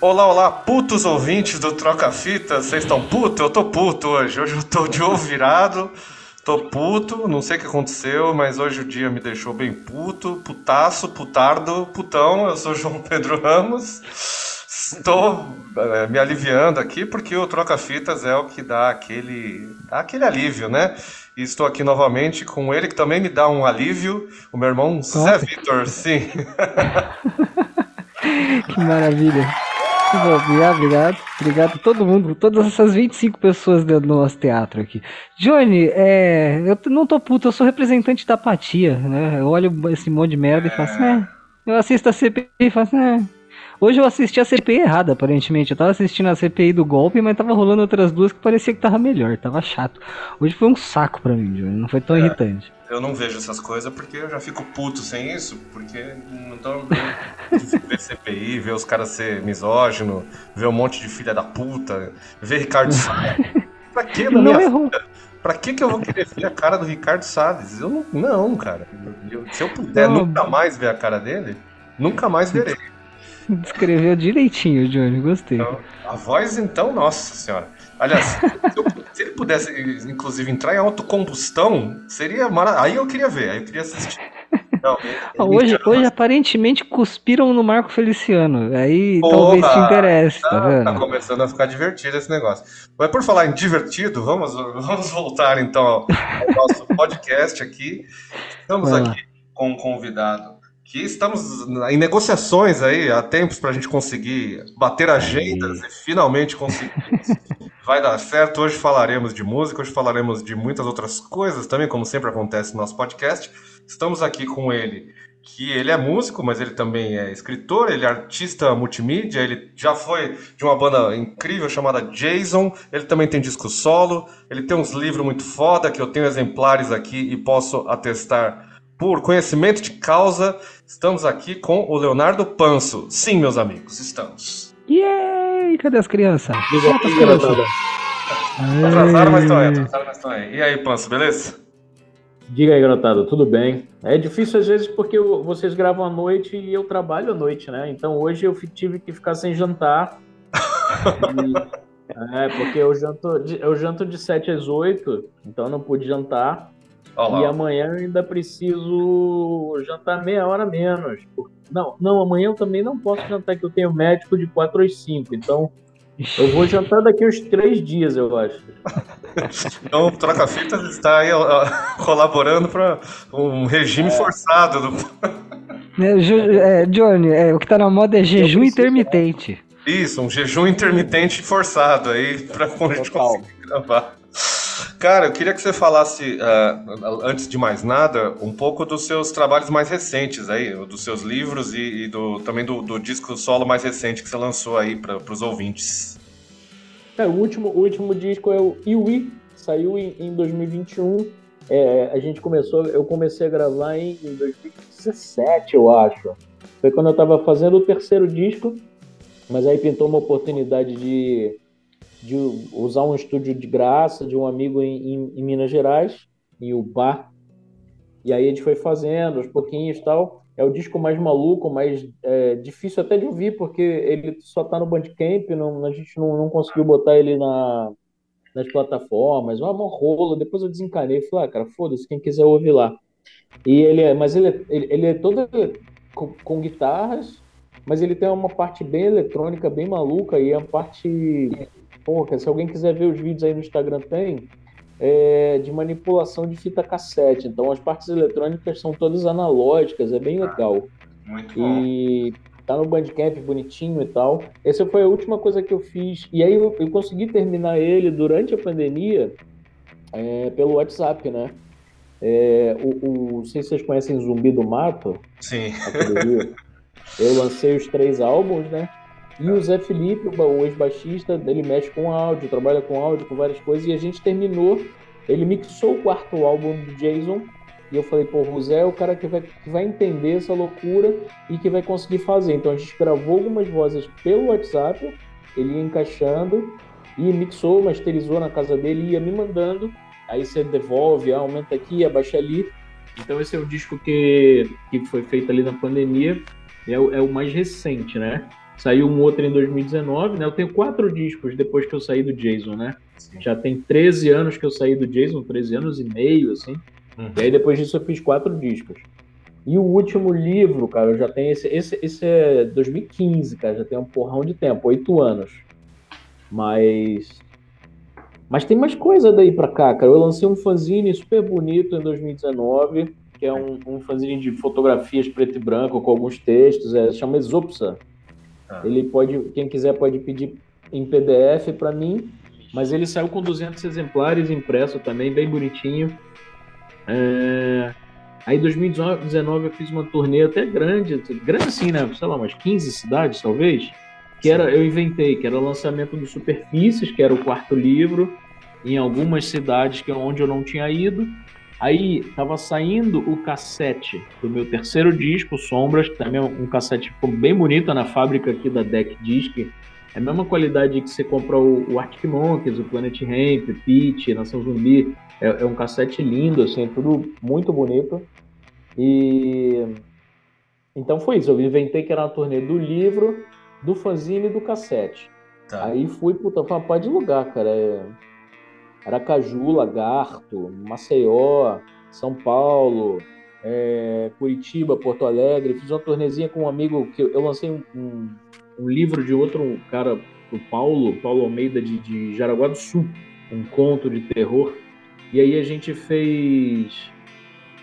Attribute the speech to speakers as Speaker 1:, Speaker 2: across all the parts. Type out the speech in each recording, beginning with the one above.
Speaker 1: Olá, olá, putos ouvintes do Troca Fita, vocês estão putos? Eu tô puto hoje. Hoje eu tô de ovo virado, tô puto, não sei o que aconteceu, mas hoje o dia me deixou bem puto, putaço, putardo, putão. Eu sou João Pedro Ramos. Estou é, me aliviando aqui porque o Troca Fitas é o que dá aquele, dá aquele alívio, né? E estou aqui novamente com ele que também me dá um alívio, o meu irmão Zé Vitor, sim.
Speaker 2: que maravilha. Obrigado, obrigado. Obrigado a todo mundo, todas essas 25 pessoas dentro do nosso teatro aqui. Johnny, é, eu não tô puto, eu sou representante da apatia, né? Eu olho esse monte de merda e faço, é. Eu assisto a CPI e faço, é. Hoje eu assisti a CPI errada, aparentemente. Eu tava assistindo a CPI do golpe, mas tava rolando outras duas que parecia que tava melhor, tava chato. Hoje foi um saco pra mim, Johnny, não foi tão é. irritante
Speaker 1: eu não vejo essas coisas porque eu já fico puto sem isso, porque não tô ver CPI, ver os caras ser misógino, ver um monte de filha da puta, ver Ricardo Salles. pra que na minha vida? Pra que, que eu vou querer ver a cara do Ricardo Salles? Eu não, não cara. Eu, se eu puder não. nunca mais ver a cara dele, nunca mais verei.
Speaker 2: Descreveu direitinho, Johnny, gostei.
Speaker 1: Então, a voz, então, nossa senhora. Aliás, se, eu, se, ele pudesse, inclusive, entrar em autocombustão, seria maravilhoso. Aí eu queria ver, aí eu queria assistir.
Speaker 2: Não, hoje, hoje aparentemente cuspiram no Marco Feliciano. Aí talvez te interesse, tá, tá?
Speaker 1: Tá começando a ficar divertido esse negócio. Mas por falar em divertido, vamos, vamos voltar então ao, ao nosso podcast aqui. Estamos aqui com um convidado que estamos em negociações aí há tempos para a gente conseguir bater agendas e finalmente conseguir. Vai dar certo. Hoje falaremos de música, hoje falaremos de muitas outras coisas também, como sempre acontece no nosso podcast. Estamos aqui com ele, que ele é músico, mas ele também é escritor, ele é artista multimídia, ele já foi de uma banda incrível chamada Jason, ele também tem disco solo, ele tem uns livros muito foda que eu tenho exemplares aqui e posso atestar por conhecimento de causa, estamos aqui com o Leonardo Panso. Sim, meus amigos, estamos.
Speaker 2: Yay! Cadê as crianças?
Speaker 1: Solta as crianças. Atrasaram, mas estão aí, atrasaram, mas estão aí. E aí, Panso, beleza?
Speaker 3: Diga aí, garotada, tudo bem? É difícil às vezes porque eu, vocês gravam à noite e eu trabalho à noite, né? Então hoje eu tive que ficar sem jantar. e, é, porque eu janto, eu janto de 7 às 8, então eu não pude jantar. Olá. E amanhã ainda preciso jantar meia hora menos. Não, não, amanhã eu também não posso jantar, que eu tenho médico de 4 às 5. Então, eu vou jantar daqui uns três dias, eu acho.
Speaker 1: então, o Troca Fitas está aí ó, colaborando para um regime é. forçado.
Speaker 2: Do... É, é, Johnny, é, o que está na moda é jejum intermitente.
Speaker 1: Isso, um jejum intermitente forçado aí para a gente conseguir gravar. Cara, eu queria que você falasse, uh, antes de mais nada, um pouco dos seus trabalhos mais recentes aí, dos seus livros e, e do, também do, do, disco solo mais recente que você lançou aí para os ouvintes.
Speaker 3: É, o último, o último disco é o Iwi, saiu em, em 2021. É, a gente começou, eu comecei a gravar em, em 2017, eu acho. Foi quando eu estava fazendo o terceiro disco, mas aí pintou uma oportunidade de de usar um estúdio de graça de um amigo em, em, em Minas Gerais, em Ubá. E aí a gente foi fazendo aos pouquinhos e tal. É o disco mais maluco, mais é, difícil até de ouvir, porque ele só tá no Bandcamp, não, a gente não, não conseguiu botar ele na, nas plataformas. Uma rolo, depois eu desencanei. Falei, ah, cara, foda-se, quem quiser ouvir lá. E ele é, mas ele é, ele, ele é todo com, com guitarras, mas ele tem uma parte bem eletrônica, bem maluca, e a parte Porra, se alguém quiser ver os vídeos aí no Instagram, tem. É, de manipulação de fita cassete. Então as partes eletrônicas são todas analógicas, é bem legal.
Speaker 1: Muito
Speaker 3: e bom. tá no Bandcamp bonitinho e tal. Essa foi a última coisa que eu fiz. E aí eu, eu consegui terminar ele durante a pandemia é, pelo WhatsApp, né? É, o, o, não sei se vocês conhecem Zumbi do Mato.
Speaker 1: Sim.
Speaker 3: Eu lancei os três álbuns, né? E o Zé Felipe, o ex-baixista, ele mexe com áudio, trabalha com áudio, com várias coisas, e a gente terminou, ele mixou o quarto álbum do Jason, e eu falei, pô, o Zé é o cara que vai, que vai entender essa loucura e que vai conseguir fazer. Então a gente gravou algumas vozes pelo WhatsApp, ele ia encaixando, e mixou, masterizou na casa dele, ia me mandando, aí você devolve, aumenta aqui, abaixa ali. Então esse é o disco que, que foi feito ali na pandemia, é o, é o mais recente, né? Saiu um outro em 2019, né? Eu tenho quatro discos depois que eu saí do Jason, né? Sim. Já tem 13 anos que eu saí do Jason, 13 anos e meio, assim. Uhum. E aí depois disso eu fiz quatro discos. E o último livro, cara, eu já tenho esse, esse, esse é 2015, cara, já tem um porrão de tempo, oito anos. Mas mas tem mais coisa daí pra cá, cara. Eu lancei um fanzine super bonito em 2019, que é um, um fanzine de fotografias preto e branco com alguns textos, é, chama Exopsa. Ah. Ele pode, quem quiser pode pedir em PDF para mim, mas ele saiu com 200 exemplares impresso também, bem bonitinho. É... Aí em 2019 eu fiz uma turnê até grande, grande assim, né? Sei lá, umas 15 cidades talvez que era eu inventei, que era o lançamento do Superfícies, que era o quarto livro, em algumas cidades que onde eu não tinha ido. Aí estava saindo o cassete do meu terceiro disco, Sombras, também é um cassete ficou bem bonito na fábrica aqui da Deck Disc. É a mesma qualidade que você compra o, o Arctic Monkeys, o Planet Ramp, Pitch, Nação Zumbi. É, é um cassete lindo, assim, tudo muito bonito. E então foi isso. Eu inventei que era uma turnê do livro do fanzine e do cassete. Tá. Aí fui, puta, pra pá de lugar, cara. É... Aracaju, Lagarto, Maceió, São Paulo, é... Curitiba, Porto Alegre. Fiz uma tornezinha com um amigo que eu lancei um, um, um livro de outro cara, o Paulo, Paulo Almeida de, de Jaraguá do Sul, um conto de terror. E aí a gente fez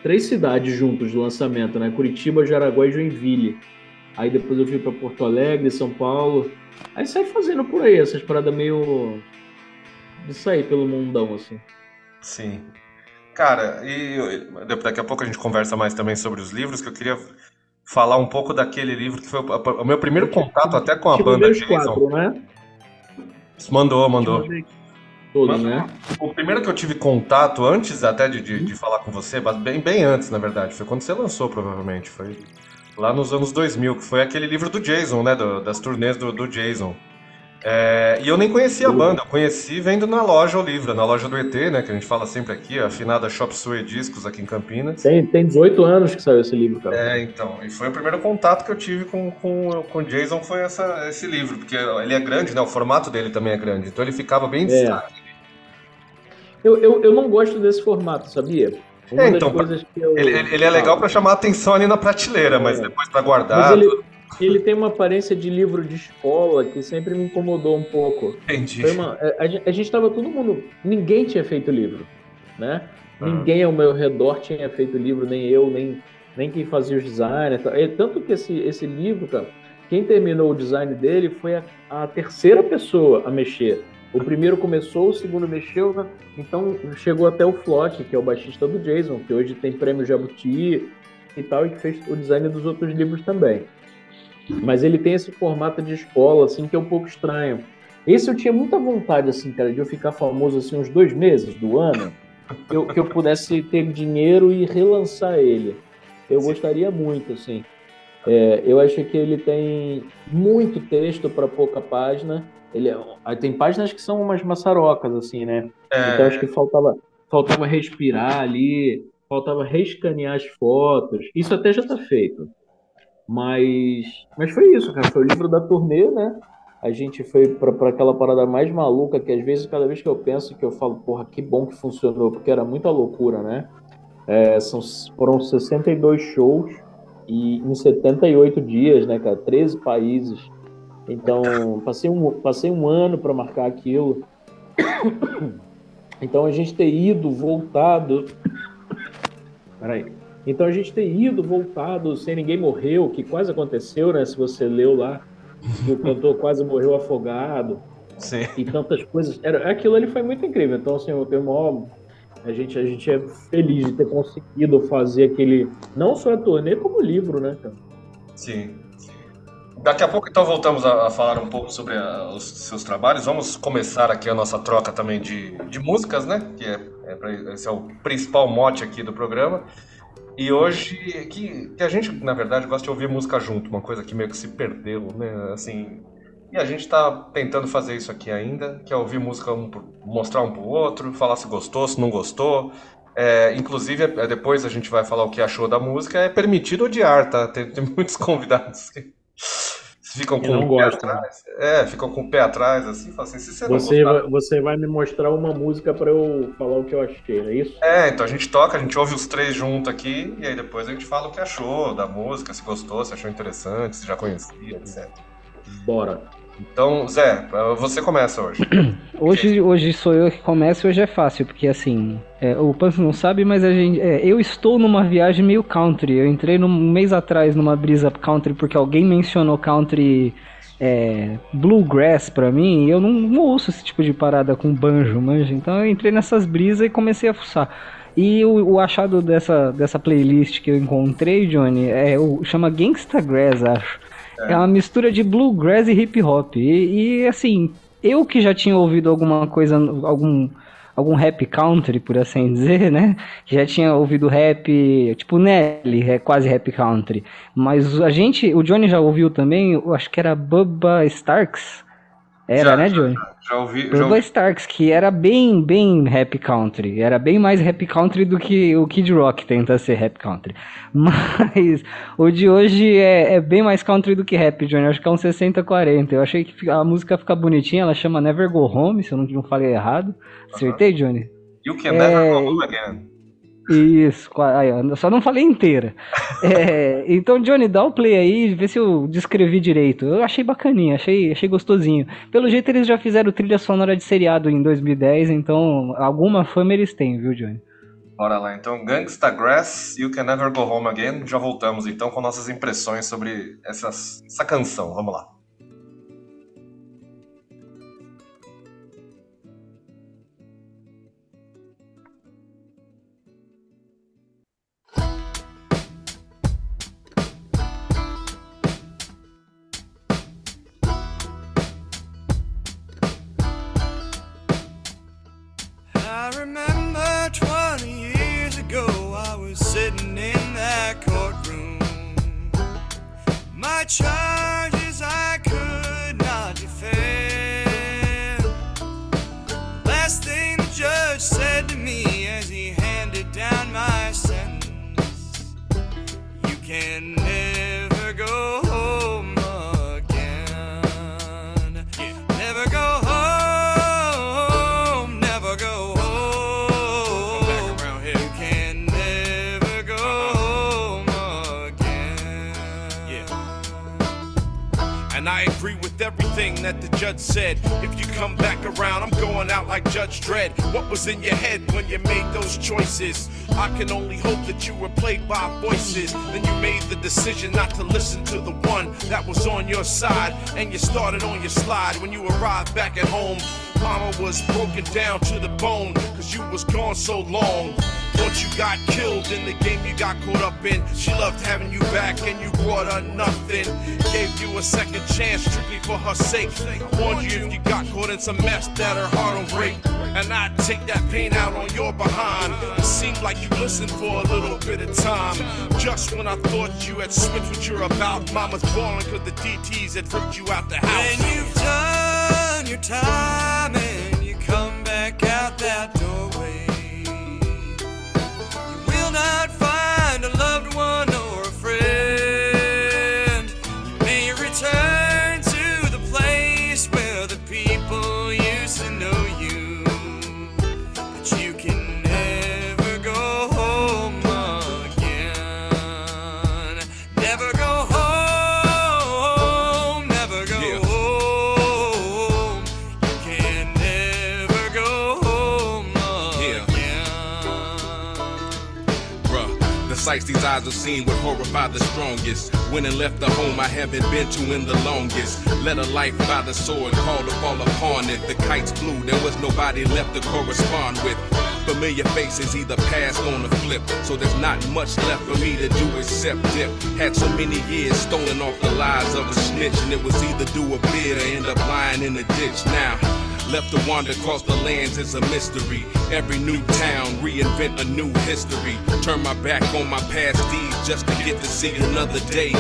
Speaker 3: três cidades juntos de lançamento, né? Curitiba, Jaraguá e Joinville. Aí depois eu fui para Porto Alegre, São Paulo. Aí saí fazendo por aí, essas paradas meio. De sair pelo mundão, assim.
Speaker 1: Sim. Cara, e daqui a pouco a gente conversa mais também sobre os livros, que eu queria falar um pouco daquele livro que foi o meu primeiro contato até com a banda
Speaker 3: Jason. Quatro, né?
Speaker 1: Mandou, mandou.
Speaker 3: Todo, né?
Speaker 1: O primeiro que eu tive contato, antes até de, de, de, falar com você, bem, bem antes, na verdade, foi quando você lançou, provavelmente. Foi lá nos anos 2000, que foi aquele livro do Jason, né? Do, das turnês do, do Jason. É, e eu nem conhecia a banda, eu conheci vendo na loja o livro, na loja do ET, né? Que a gente fala sempre aqui, a afinada Shop Sue Discos aqui em Campinas.
Speaker 3: Tem, tem 18 anos que saiu esse livro, cara.
Speaker 1: É, então. E foi o primeiro contato que eu tive com, com, com o Jason, foi essa, esse livro, porque ele é grande, né? O formato dele também é grande, então ele ficava bem é. destaque.
Speaker 3: Eu, eu, eu não gosto desse formato, sabia?
Speaker 1: É, então, eu... ele, ele, é legal para chamar a atenção ali na prateleira, é. mas depois para guardar. Mas
Speaker 3: ele, ele, tem uma aparência de livro de escola que sempre me incomodou um pouco.
Speaker 1: Entendi.
Speaker 3: Uma, a, a, gente estava todo mundo. Ninguém tinha feito livro, né? Uhum. Ninguém ao meu redor tinha feito livro, nem eu, nem, nem quem fazia os designs. É, tanto que esse, esse livro, cara, quem terminou o design dele foi a, a terceira pessoa a mexer. O primeiro começou, o segundo mexeu, né? então chegou até o Flock, que é o baixista do Jason, que hoje tem prêmio Jabuti e tal, e que fez o design dos outros livros também. Mas ele tem esse formato de escola, assim, que é um pouco estranho. Esse eu tinha muita vontade, assim, cara, de eu ficar famoso, assim, uns dois meses do ano, que eu, que eu pudesse ter dinheiro e relançar ele. Eu gostaria muito, assim. É, eu acho que ele tem muito texto para pouca página ele é, tem páginas que são umas maçarocas, assim, né? É... Então acho que faltava, faltava respirar ali, faltava reescanear as fotos. Isso até já tá feito. Mas, mas foi isso, cara. Foi o livro da turnê, né? A gente foi para aquela parada mais maluca que às vezes, cada vez que eu penso, que eu falo, porra, que bom que funcionou, porque era muita loucura, né? É, são, foram 62 shows e em 78 dias, né, cara? 13 países. Então, passei um, passei um ano para marcar aquilo. Então, a gente ter ido, voltado. Peraí. Então, a gente ter ido, voltado, sem ninguém morreu, que quase aconteceu, né? Se você leu lá, que o cantor quase morreu afogado.
Speaker 1: Sim.
Speaker 3: E tantas coisas. Era, aquilo ali foi muito incrível. Então, assim, eu tenho maior. A gente, a gente é feliz de ter conseguido fazer aquele. Não só a turnê, como o livro, né, cara?
Speaker 1: Sim. Daqui a pouco, então, voltamos a, a falar um pouco sobre a, os seus trabalhos. Vamos começar aqui a nossa troca também de, de músicas, né? Que é, é esse é o principal mote aqui do programa. E hoje, que, que a gente, na verdade, gosta de ouvir música junto, uma coisa que meio que se perdeu, né? Assim, e a gente está tentando fazer isso aqui ainda, que é ouvir música, um, mostrar um pro outro, falar se gostou, se não gostou. É, inclusive, é, depois a gente vai falar o que achou da música. É permitido odiar, tá? Tem, tem muitos convidados que
Speaker 4: ficam com o pé atrás. É, ficam com o pé atrás, assim, assim, se
Speaker 3: você, você vai, você vai me mostrar uma música para eu falar o que eu achei, é isso?
Speaker 4: É, então a gente toca, a gente ouve os três juntos aqui, e aí depois a gente fala o que achou da música, se gostou, se achou interessante, se já conhecia, etc.
Speaker 3: Bora.
Speaker 4: Então, Zé, você começa hoje.
Speaker 2: hoje, hoje sou eu que começo e hoje é fácil, porque assim, é, o Pancho não sabe, mas a gente, é, eu estou numa viagem meio country. Eu entrei um mês atrás numa brisa country porque alguém mencionou country é, bluegrass pra mim e eu não, não, ouço esse tipo de parada com banjo, manja. Então eu entrei nessas brisas e comecei a fuçar. E o, o, achado dessa, dessa playlist que eu encontrei, Johnny, é o, chama Gangsta Grass, acho. É. uma mistura de bluegrass e hip hop. E, e, assim, eu que já tinha ouvido alguma coisa, algum, algum rap country, por assim dizer, né? Já tinha ouvido rap, tipo Nelly, é quase rap country. Mas a gente, o Johnny já ouviu também, acho que era Bubba Starks. Era, já, né, Johnny?
Speaker 4: Já ouvi.
Speaker 2: Bubba já ouvi. Starks, que era bem, bem rap country. Era bem mais rap country do que o Kid Rock tenta ser rap country. Mas o de hoje é, é bem mais country do que rap, Johnny. Acho que é um 60-40. Eu achei que a música fica bonitinha. Ela chama Never Go Home, se eu não, não falei errado. Acertei, Johnny?
Speaker 4: You Can é... Never Go Home Again.
Speaker 2: Isso, aí, eu só não falei inteira. É, então, Johnny, dá o play aí, vê se eu descrevi direito. Eu achei bacaninha, achei, achei gostosinho. Pelo jeito, eles já fizeram trilha sonora de seriado em 2010, então alguma fama eles têm, viu, Johnny?
Speaker 4: Bora lá, então, Gangsta Grass, You Can Never Go Home Again. Já voltamos então com nossas impressões sobre essas, essa canção. Vamos lá. Decision not to listen to the one that was on your side. And you started on your slide when you arrived back at home. Mama was broken down to the bone, cause you was gone so long. Once you got killed in the game you got caught up in, she loved having you back and you brought her nothing. Gave you a second chance strictly for her sake. Warned you if you got caught in some mess that her heart will break. And I'd take that pain out on your behind. It seemed like you listened for a little bit of time. Just when I thought you had switched what you're about, mama's balling cause the DTs had ripped you out the house. Time
Speaker 5: sights these eyes have seen would horrify the strongest. When and left the home I haven't been to in the longest. Led a life by the sword, called to fall upon it. The kites flew, there was nobody left to correspond with. Familiar faces either passed on or flipped, so there's not much left for me to do except dip. Had so many years stolen off the lives of a snitch, and it was either do a bid or end up lying in the ditch. Now, Left to wander across the lands is a mystery. Every new town, reinvent a new history. Turn my back on my past deeds just to get to see another day.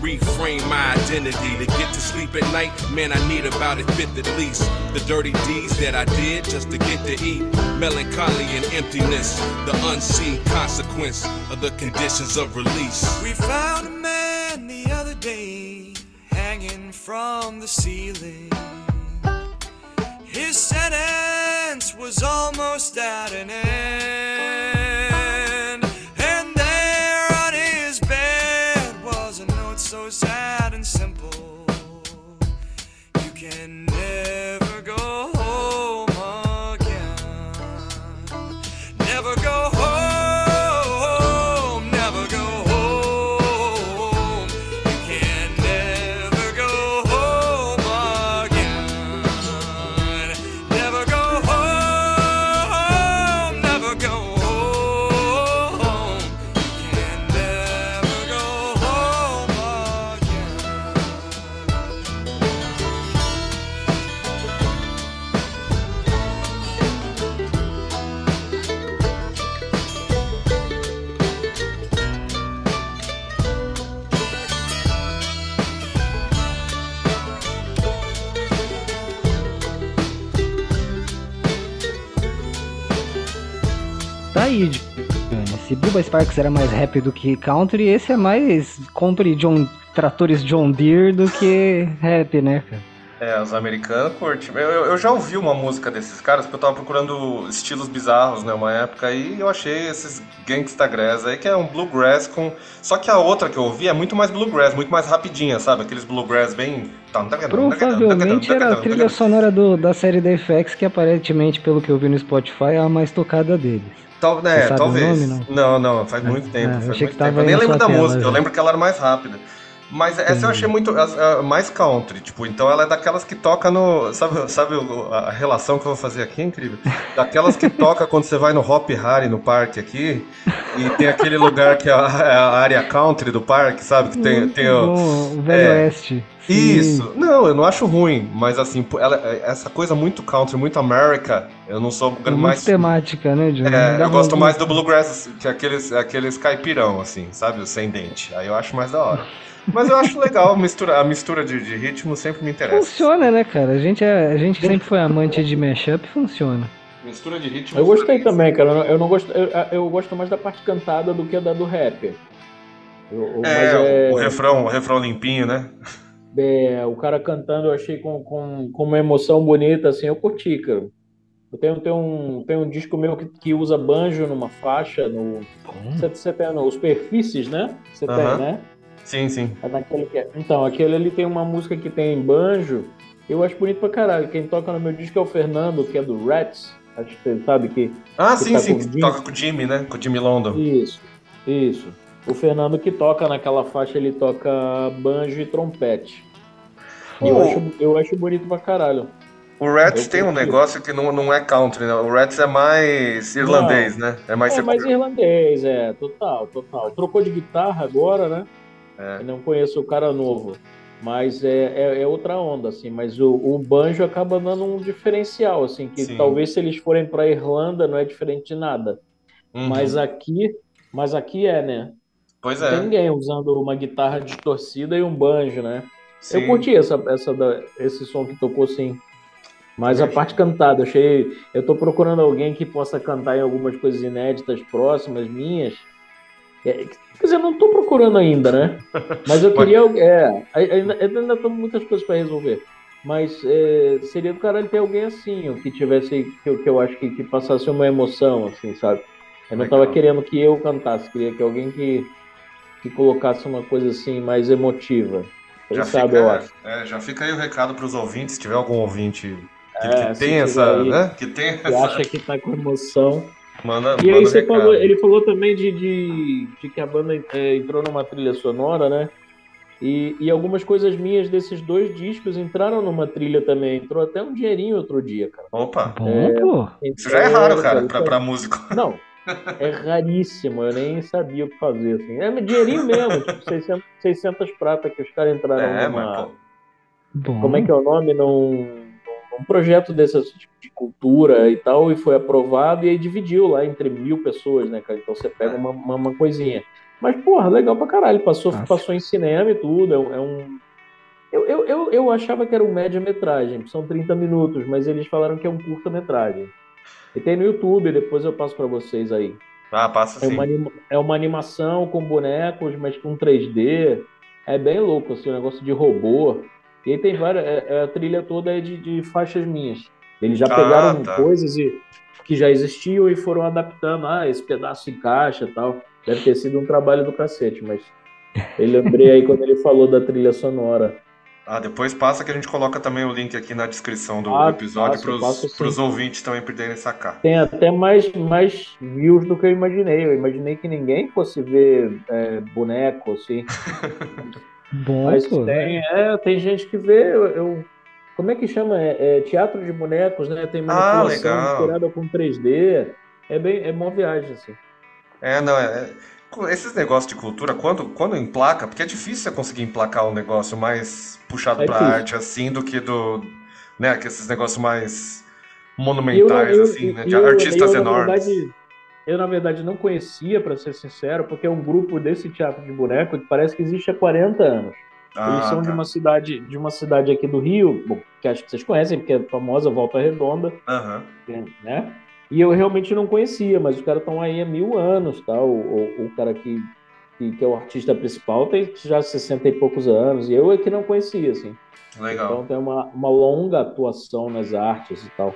Speaker 5: Reframe my identity to get to sleep at night. Man, I need about a fifth at least. The dirty deeds that I did just to get to eat. Melancholy and emptiness, the unseen consequence of the conditions of release.
Speaker 4: We found a man the other day hanging from
Speaker 6: from the ceiling. His sentence was almost at an end.
Speaker 2: Se Bubba Sparks era mais rap do que country, esse é mais country John, tratores John Deere do que rap, né, cara?
Speaker 1: É, os americanos curtem. Eu, eu, já ouvi uma música desses caras, porque eu tava procurando estilos bizarros, né, uma época e eu achei esses Gangsta Grass aí, que é um bluegrass com... Só que a outra que eu ouvi é muito mais bluegrass, muito mais rapidinha, sabe? Aqueles bluegrass bem...
Speaker 2: Provavelmente era a trilha sonora do, da série da FX, que aparentemente, pelo que eu vi no Spotify, é a mais tocada deles.
Speaker 1: Tal, é,
Speaker 2: o
Speaker 1: talvez.
Speaker 2: nome,
Speaker 1: não? não, faz muito
Speaker 2: Ah,
Speaker 1: tempo.
Speaker 2: eu
Speaker 1: faz muito tempo. Eu nem lembro da
Speaker 2: tela
Speaker 1: música, eu
Speaker 2: já.
Speaker 1: lembro que ela era mais rápida. Mas essa eu achei muito a- mais country, tipo, então ela é daquelas que toca no. Sabe, sabe a relação que eu vou fazer aqui é incrível? Daquelas que toca quando você vai no Hop Harry no parque aqui, e tem aquele lugar que é a, é a área country do parque, sabe? Que tem, tem o.
Speaker 2: o Velho
Speaker 1: é,
Speaker 2: Oeste.
Speaker 1: Isso! Não, eu não acho ruim, mas assim, ela, essa coisa muito country, muito America, eu não sou
Speaker 2: É muito
Speaker 1: mais.
Speaker 2: temática, né, Johnny?
Speaker 1: É, eu gosto mais do bluegrass, que é aqueles, aqueles caipirão, assim, sabe? O sem dente. Aí eu acho mais da hora. Mas eu acho legal, a mistura, a mistura de, de ritmo sempre me interessa.
Speaker 2: Funciona, né, cara? A gente, é, a gente sempre foi amante de mashup funciona.
Speaker 1: Mistura de ritmo.
Speaker 3: Eu gostei também, cara. Eu não- gosto. Eu, eu gosto mais da parte cantada do que da do rap. Eu- mas
Speaker 1: É, o refrão, o refrão limpinho, né?
Speaker 3: É, o cara cantando eu achei com, com, com uma emoção bonita, assim, eu curti, cara. Eu tenho, tenho, um, tenho um disco meu que, que usa banjo numa faixa, no. Você, você tem no- os perfis, né? Você tem, né?
Speaker 1: Sim, sim.
Speaker 3: É naquele que é- Então, aquele ali tem uma música que tem banjo. Eu acho bonito pra caralho. Quem toca no meu disco é o Fernando, que é do Rats. Acho que você sabe que.
Speaker 1: Ah,
Speaker 3: Que
Speaker 1: sim,
Speaker 3: tá
Speaker 1: sim,
Speaker 3: com
Speaker 1: que toca com o Jimmy, né? Com o Jimmy London.
Speaker 3: Isso, isso. O Fernando que toca naquela faixa, ele toca banjo e trompete. E eu, acho, eu acho bonito pra caralho.
Speaker 1: O Rats
Speaker 3: Eu
Speaker 1: tem um negócio que não, não é country, né? O Rats é mais irlandês, né? É mais.
Speaker 3: É mais irlandês, é, total, total. Trocou de guitarra agora, né?
Speaker 1: É.
Speaker 3: Não conheço o cara novo. Mas é, é, é outra onda, assim. Mas o, o banjo acaba dando um diferencial, assim, que
Speaker 1: Sim.
Speaker 3: talvez se eles forem pra Irlanda não é diferente de nada.
Speaker 1: Uhum.
Speaker 3: Mas aqui, mas aqui é, né?
Speaker 1: Pois
Speaker 3: Não tem
Speaker 1: é.
Speaker 3: ninguém usando uma guitarra distorcida e um banjo, né?
Speaker 1: Sim.
Speaker 3: Eu curti essa, essa da- esse som que tocou sim. Mas a parte cantada, achei. Eu tô procurando alguém que possa cantar em algumas coisas inéditas próximas minhas. É, quer dizer, eu não tô procurando ainda, né? Mas eu queria. É, ainda, ainda tem muitas coisas para resolver. Mas é, seria do caralho ter alguém assim, que tivesse. Que, que eu acho que, que passasse uma emoção, assim, sabe? Eu não
Speaker 1: Legal.
Speaker 3: tava querendo que eu cantasse, queria que alguém que, que colocasse uma coisa assim mais emotiva. Quem
Speaker 1: Já
Speaker 3: sabe,
Speaker 1: fica,
Speaker 3: eu acho.
Speaker 1: é, já fica aí o recado para os ouvintes, se tiver algum ouvinte que,
Speaker 3: É,
Speaker 1: que tem essa,
Speaker 3: aí,
Speaker 1: né? Que tem
Speaker 3: que
Speaker 1: essa,
Speaker 3: acha que tá com emoção.
Speaker 1: manda,
Speaker 3: E aí
Speaker 1: manda
Speaker 3: você
Speaker 1: recado.
Speaker 3: falou, ele falou também de, de, de que a banda é, entrou numa trilha sonora, né? E, e algumas coisas minhas desses dois discos entraram numa trilha também. Entrou até um dinheirinho outro dia, cara.
Speaker 1: Opa,
Speaker 2: Bom, pô.
Speaker 1: isso já é raro, cara,
Speaker 3: Entrou-
Speaker 1: pra, pra músico.
Speaker 3: Não, é raríssimo. Eu nem sabia o que fazer, assim. É dinheirinho mesmo, tipo 600, 600 prata que os caras entraram
Speaker 1: É,
Speaker 3: numa...
Speaker 2: Bom.
Speaker 3: como é que é o nome? Num, num projeto desse tipo de cultura e tal, e foi aprovado, e aí dividiu lá entre mil pessoas, né, cara? Então você pega uma, uma, uma coisinha. Mas, porra, legal pra caralho. Passou,
Speaker 2: Nossa.
Speaker 3: passou em cinema e tudo. É, um- é um. Eu, eu, eu, eu achava que era um média-metragem, são 30 minutos, mas eles falaram que é um curta-metragem. E tem no YouTube, depois eu passo pra vocês aí.
Speaker 1: Ah, passa
Speaker 3: É
Speaker 1: sim.
Speaker 3: uma, é uma animação com bonecos, mas com 3D. É bem louco, assim, um negócio de robô. E aí tem várias. é- é a trilha toda é de, de faixas minhas. Eles já
Speaker 1: Ah,
Speaker 3: pegaram
Speaker 1: tá.
Speaker 3: coisas e, que já existiam e foram adaptando. Ah, esse pedaço encaixa e tal. Deve ter sido um trabalho do cacete, mas eu lembrei aí quando ele falou da trilha sonora.
Speaker 1: Ah, depois passa que a gente coloca também o link aqui na descrição do,
Speaker 3: Ah,
Speaker 1: episódio para os ouvintes também poderem sacar.
Speaker 3: Tem até mais, mais views do que eu imaginei. Eu imaginei que ninguém fosse ver é, boneco, assim.
Speaker 2: Bom,
Speaker 3: Mas
Speaker 2: pô.
Speaker 3: tem, é, tem gente que vê. Eu, eu- como é que chama? É, é teatro de bonecos, né? Tem
Speaker 1: Ah,
Speaker 3: manipulação
Speaker 1: legal.
Speaker 3: misturada com 3D. É bem, é uma viagem, assim.
Speaker 1: É, não, é, é- esses negócios de cultura, quando, quando emplaca, porque é difícil você conseguir emplacar um negócio mais puxado
Speaker 3: É
Speaker 1: pra
Speaker 3: difícil.
Speaker 1: arte assim do que do, né, que esses negócios mais
Speaker 3: E eu,
Speaker 1: monumentais
Speaker 3: eu-
Speaker 1: assim, né, de artistas enormes.
Speaker 3: verdade, eu, na verdade, não conhecia, para ser sincero, porque é um grupo desse teatro de boneco que parece que existe há 40 anos. Eles
Speaker 1: Ah,
Speaker 3: são de
Speaker 1: tá.
Speaker 3: uma cidade, de uma cidade aqui do Rio, bom, que acho que vocês conhecem, porque é a famosa Volta Redonda,
Speaker 1: Aham.
Speaker 3: né? E eu realmente não conhecia, mas os caras estão aí há mil anos, tá? O, o, o cara que, que, que é o artista principal tem já 60 e poucos anos, e eu é que não conhecia, assim.
Speaker 1: Legal.
Speaker 3: Então tem uma, uma longa atuação nas artes e tal.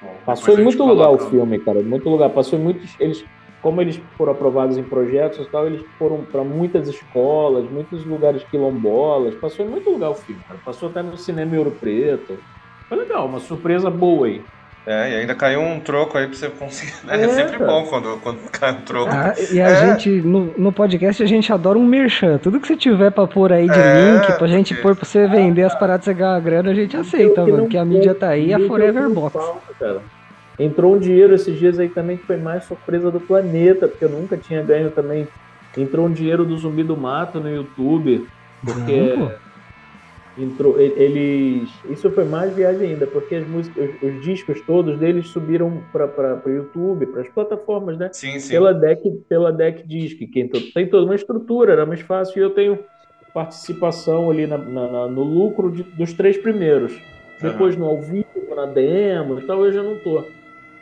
Speaker 1: Bom,
Speaker 3: Passou em muito lugar o filme, cara. Muito lugar. Passou em muitos. Eles, como eles foram aprovados em projetos e tal, eles foram para muitas escolas, muitos lugares quilombolas. Passou em muito lugar o filme, cara. Passou até no cinema em Ouro Preto. Foi legal, uma surpresa boa aí.
Speaker 1: É, e ainda caiu um troco aí pra você conseguir. É,
Speaker 3: É,
Speaker 1: sempre
Speaker 3: cara.
Speaker 1: bom quando, quando cai um troco.
Speaker 2: Ah, e a
Speaker 1: É.
Speaker 2: gente, no, no podcast, a gente adora um merchan. Tudo que você tiver pra pôr aí de
Speaker 1: É,
Speaker 2: link, pra gente
Speaker 1: porque-
Speaker 2: pôr pra você vender as paradas, você ganhar grana, a gente aceita, mano. Porque a mídia tá aí,
Speaker 3: e
Speaker 2: a
Speaker 3: eu
Speaker 2: Forever Box.
Speaker 3: falta, cara. Entrou um dinheiro esses dias aí também que foi mais surpresa do planeta, porque eu nunca tinha ganho também. Entrou um dinheiro do Zumbi do Mato no YouTube, porque
Speaker 2: Não.
Speaker 3: Entrou eles. Isso foi mais viagem ainda, porque as músicas, os, os discos todos deles subiram para o YouTube, para as plataformas, né?
Speaker 1: Sim, sim.
Speaker 3: Pela Deck, pela Deck Disc, que tem toda uma estrutura, era mais fácil, e eu tenho participação ali na- na- na- no lucro de- dos três primeiros. Depois no ao vivo, na demo e tal, eu já não tô.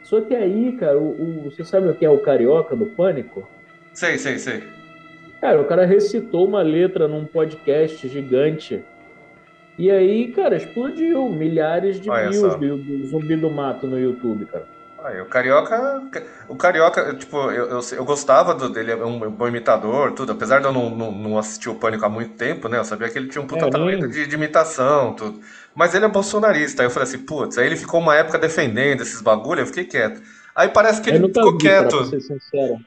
Speaker 3: Só que aí, cara, o, o- você sabe o que é o carioca do Pânico?
Speaker 1: Sei, sei, sei.
Speaker 3: Cara, o cara recitou uma letra num podcast gigante. E aí, cara, explodiu milhares de
Speaker 1: Olha
Speaker 3: views do, do Zumbi do Mato no YouTube, cara.
Speaker 1: O Carioca, o Carioca, tipo, eu, eu, eu gostava do- dele, é um bom imitador, tudo. Apesar de eu não, não, não assistir o Pânico há muito tempo, né? Eu sabia que ele tinha um puta
Speaker 3: É,
Speaker 1: talento de, de imitação, tudo. Mas ele é bolsonarista. Aí eu falei assim, putz, aí ele ficou uma época defendendo esses bagulho, eu fiquei quieto. Aí parece que ele ficou
Speaker 3: vi,
Speaker 1: quieto.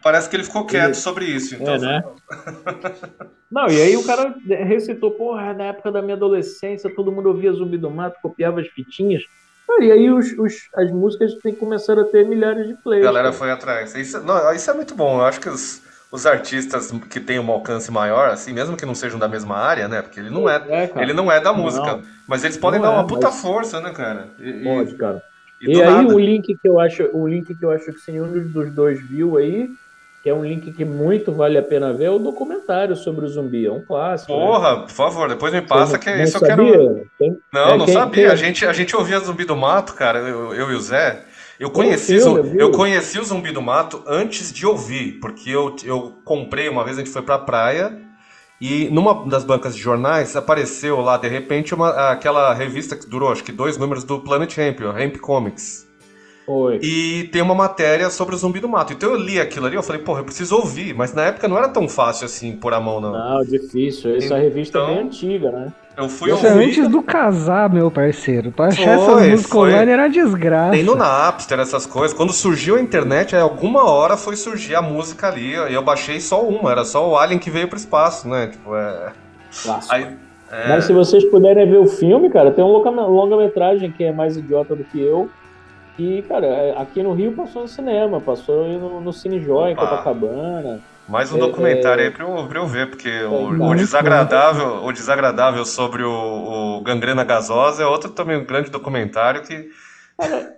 Speaker 1: Parece que ele ficou quieto
Speaker 3: Ele-
Speaker 1: sobre isso. Então,
Speaker 3: É, né? Não, e aí o cara recitou, porra, na época da minha adolescência, todo mundo ouvia Zumbi do Mato, copiava as fitinhas. Cara, e aí os, os- as músicas começaram a ter milhares de
Speaker 1: a
Speaker 3: plays.
Speaker 1: galera
Speaker 3: cara.
Speaker 1: foi atrás. Isso, não, isso é muito bom. Eu acho que os, os artistas que têm um alcance maior, assim, mesmo que não sejam da mesma área, né? Porque ele não é,
Speaker 3: É,
Speaker 1: ele não é da
Speaker 3: Não.
Speaker 1: música. Mas eles podem
Speaker 3: Não
Speaker 1: dar
Speaker 3: é,
Speaker 1: uma puta
Speaker 3: mas-
Speaker 1: força, né, cara? E, e-
Speaker 3: Pode, cara.
Speaker 1: E
Speaker 3: E, aí
Speaker 1: nada.
Speaker 3: o link que eu acho, o link que eu acho que nenhum dos dois viu aí, que é um link que muito vale a pena ver, é o documentário sobre o zumbi. É um clássico. né?
Speaker 1: Porra, por favor, depois me passa que
Speaker 3: Não
Speaker 1: isso eu
Speaker 3: sabia?
Speaker 1: quero.
Speaker 3: Tem-
Speaker 1: Não,
Speaker 3: É,
Speaker 1: não
Speaker 3: quem-
Speaker 1: sabia.
Speaker 3: quem-
Speaker 1: A gente, a gente ouvia Zumbi do Mato, cara, eu, eu e o Zé. Eu
Speaker 3: um
Speaker 1: conheci,
Speaker 3: filme,
Speaker 1: o- eu conheci o Zumbi do Mato antes de ouvir, porque eu, eu comprei uma vez, a gente foi pra praia e numa das bancas de jornais apareceu lá, de repente, uma, aquela revista que durou acho que dois números do Planet o Hemp Comics.
Speaker 3: Oi.
Speaker 1: E tem uma matéria sobre o Zumbi do Mato. Então eu li aquilo ali, eu falei, porra, eu preciso ouvir. Mas na época não era tão fácil assim, pôr a mão, não.
Speaker 3: Não, difícil. Essa revista é bem
Speaker 1: Então-
Speaker 3: antiga, né?
Speaker 1: Eu fui
Speaker 2: Isso é
Speaker 1: ouvir.
Speaker 2: antes do casar, meu parceiro. Pra achar
Speaker 1: Foi,
Speaker 2: essas músicas
Speaker 1: foi.
Speaker 2: online era desgraça.
Speaker 1: Tem no Napster, essas coisas. Quando surgiu a internet, aí alguma hora foi surgir a música ali. E eu baixei só uma, era só o Alien que veio pro espaço, né? Tipo, é.
Speaker 3: Clássico.
Speaker 1: Aí, é,
Speaker 3: Mas se vocês puderem ver o filme, cara, tem um longa- longa-metragem que é mais idiota do que eu. E, cara, é- aqui no Rio passou no cinema, passou aí no, no Cine Joy, em
Speaker 1: Opa.
Speaker 3: Copacabana.
Speaker 1: mais um
Speaker 3: é-
Speaker 1: documentário aí pra eu, pra eu ver, porque o,
Speaker 3: Muito
Speaker 1: o desagradável, o desagradável sobre o, o gangrena gasosa é outro também um grande documentário que.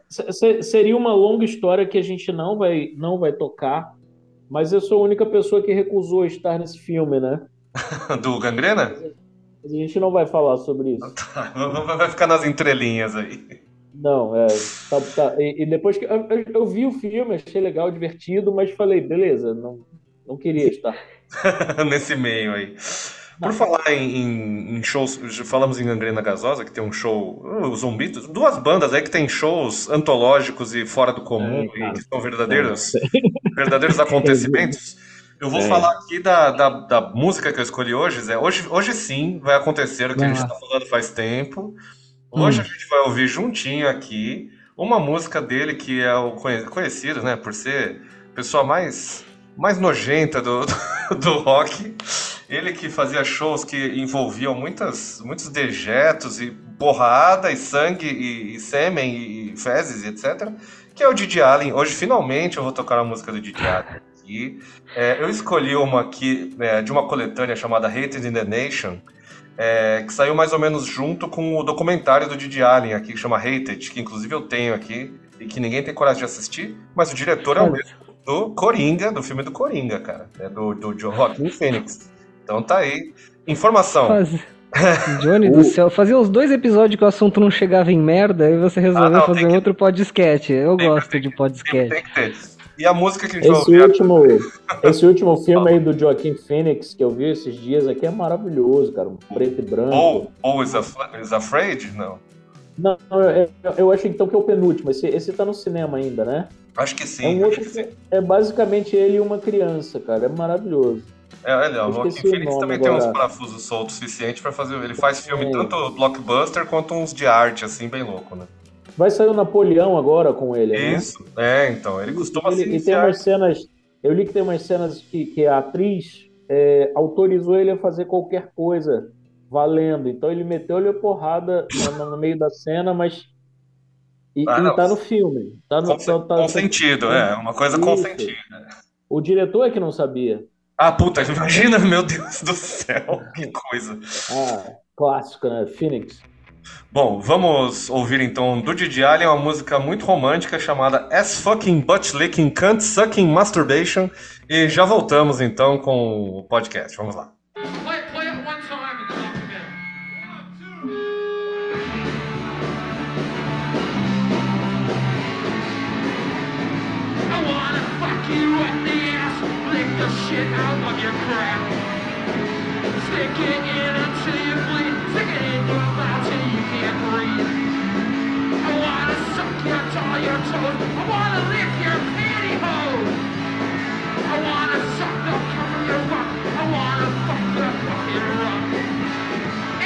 Speaker 3: Se- seria uma longa história que a gente não vai, não vai tocar, mas eu sou a única pessoa que recusou estar nesse filme, né?
Speaker 1: Do gangrena?
Speaker 3: Mas a gente não vai falar sobre isso.
Speaker 1: Vai ficar nas entrelinhas aí.
Speaker 3: Não, é. tá- tá- e, e depois que. Eu, eu- vi o filme, achei legal, divertido, mas falei, beleza, não, não queria estar.
Speaker 1: Nesse meio aí. Por falar em, em- shows, falamos em Gangrena Gasosa, que tem um show, uh, o Zumbi, duas bandas aí que tem shows antológicos e fora do comum,
Speaker 3: É,
Speaker 1: e que são verdadeiros, verdadeiros acontecimentos. Eu vou
Speaker 3: É.
Speaker 1: falar aqui da, da, da música que eu escolhi hoje, Zé. Hoje, hoje sim vai acontecer o que a gente está falando faz tempo. Hoje
Speaker 2: Hum.
Speaker 1: a gente vai ouvir juntinho aqui uma música dele que é o conhe- conhecido, né, por ser a pessoa mais, mais nojenta do, do, do rock. Ele que fazia shows que envolviam muitas, muitos dejetos e porrada e sangue e, e sêmen e fezes, etc. Que é o Didi Allen. Hoje finalmente eu vou tocar a música do Didi Allen aqui. É, eu escolhi uma aqui é, de uma coletânea chamada Hated in the Nation, é, que saiu mais ou menos junto com o documentário do Didi Allen aqui, que chama Hated, que inclusive eu tenho aqui e que ninguém tem coragem de assistir, mas o diretor é o mesmo do Coringa, do filme do Coringa, cara, é do, do Joaquin Phoenix. Então tá aí. Informação.
Speaker 2: Faz... Johnny do céu, fazia uns dois episódios que o assunto não chegava em merda e você resolveu
Speaker 1: Ah, não,
Speaker 2: fazer
Speaker 1: tem que-
Speaker 2: outro podcast. Eu
Speaker 1: Tem-
Speaker 2: gosto
Speaker 1: tem
Speaker 2: de podcast.
Speaker 1: Tem que ter. E a música que a gente vai
Speaker 3: Esse
Speaker 1: ouvir
Speaker 3: último, esse último filme aí do Joaquim Phoenix que eu vi esses dias aqui é maravilhoso, cara. Um preto e branco.
Speaker 1: Ou, ou is, Af- is Afraid? Não.
Speaker 3: Não, eu, eu, acho então que é o penúltimo. Esse, esse tá no cinema ainda, né?
Speaker 1: Acho que
Speaker 3: é
Speaker 1: sim.
Speaker 3: um
Speaker 1: acho
Speaker 3: outro
Speaker 1: que sim.
Speaker 3: é basicamente ele e uma criança, cara. É maravilhoso.
Speaker 1: É, olha, o
Speaker 3: Eu o
Speaker 1: Phoenix também tem uns
Speaker 3: agora.
Speaker 1: parafusos soltos o suficiente pra fazer. Ele faz filme
Speaker 3: É.
Speaker 1: tanto blockbuster quanto uns de arte, assim, bem louco, né?
Speaker 3: Vai sair o Napoleão agora com ele, né?
Speaker 1: Isso. É, então. Ele costuma
Speaker 3: Ele-
Speaker 1: se
Speaker 3: e tem umas cenas. Eu li que tem umas cenas que, que a atriz é, autorizou ele a fazer qualquer coisa valendo. Então ele meteu-lhe a porrada no, no meio da cena, mas. E,
Speaker 1: Ah,
Speaker 3: e tá no filme. Tá no,
Speaker 1: Com,
Speaker 3: tá- tá-
Speaker 1: com sentido, é. Uma coisa com
Speaker 3: Isso.
Speaker 1: sentido.
Speaker 3: O diretor é que não sabia.
Speaker 1: Ah, puta, imagina, meu Deus do céu, que coisa.
Speaker 3: Ah, clássico, né? Phoenix.
Speaker 1: Bom, vamos ouvir então do Didi Allen uma música muito romântica chamada Ass Fucking Butt Licking Cunt Sucking Masturbation. E já voltamos então com o podcast. Vamos lá.
Speaker 6: Play it all your toes, I wanna lick your pantyhose. I wanna suck the cum of your butt. I wanna fuck the fucking rump.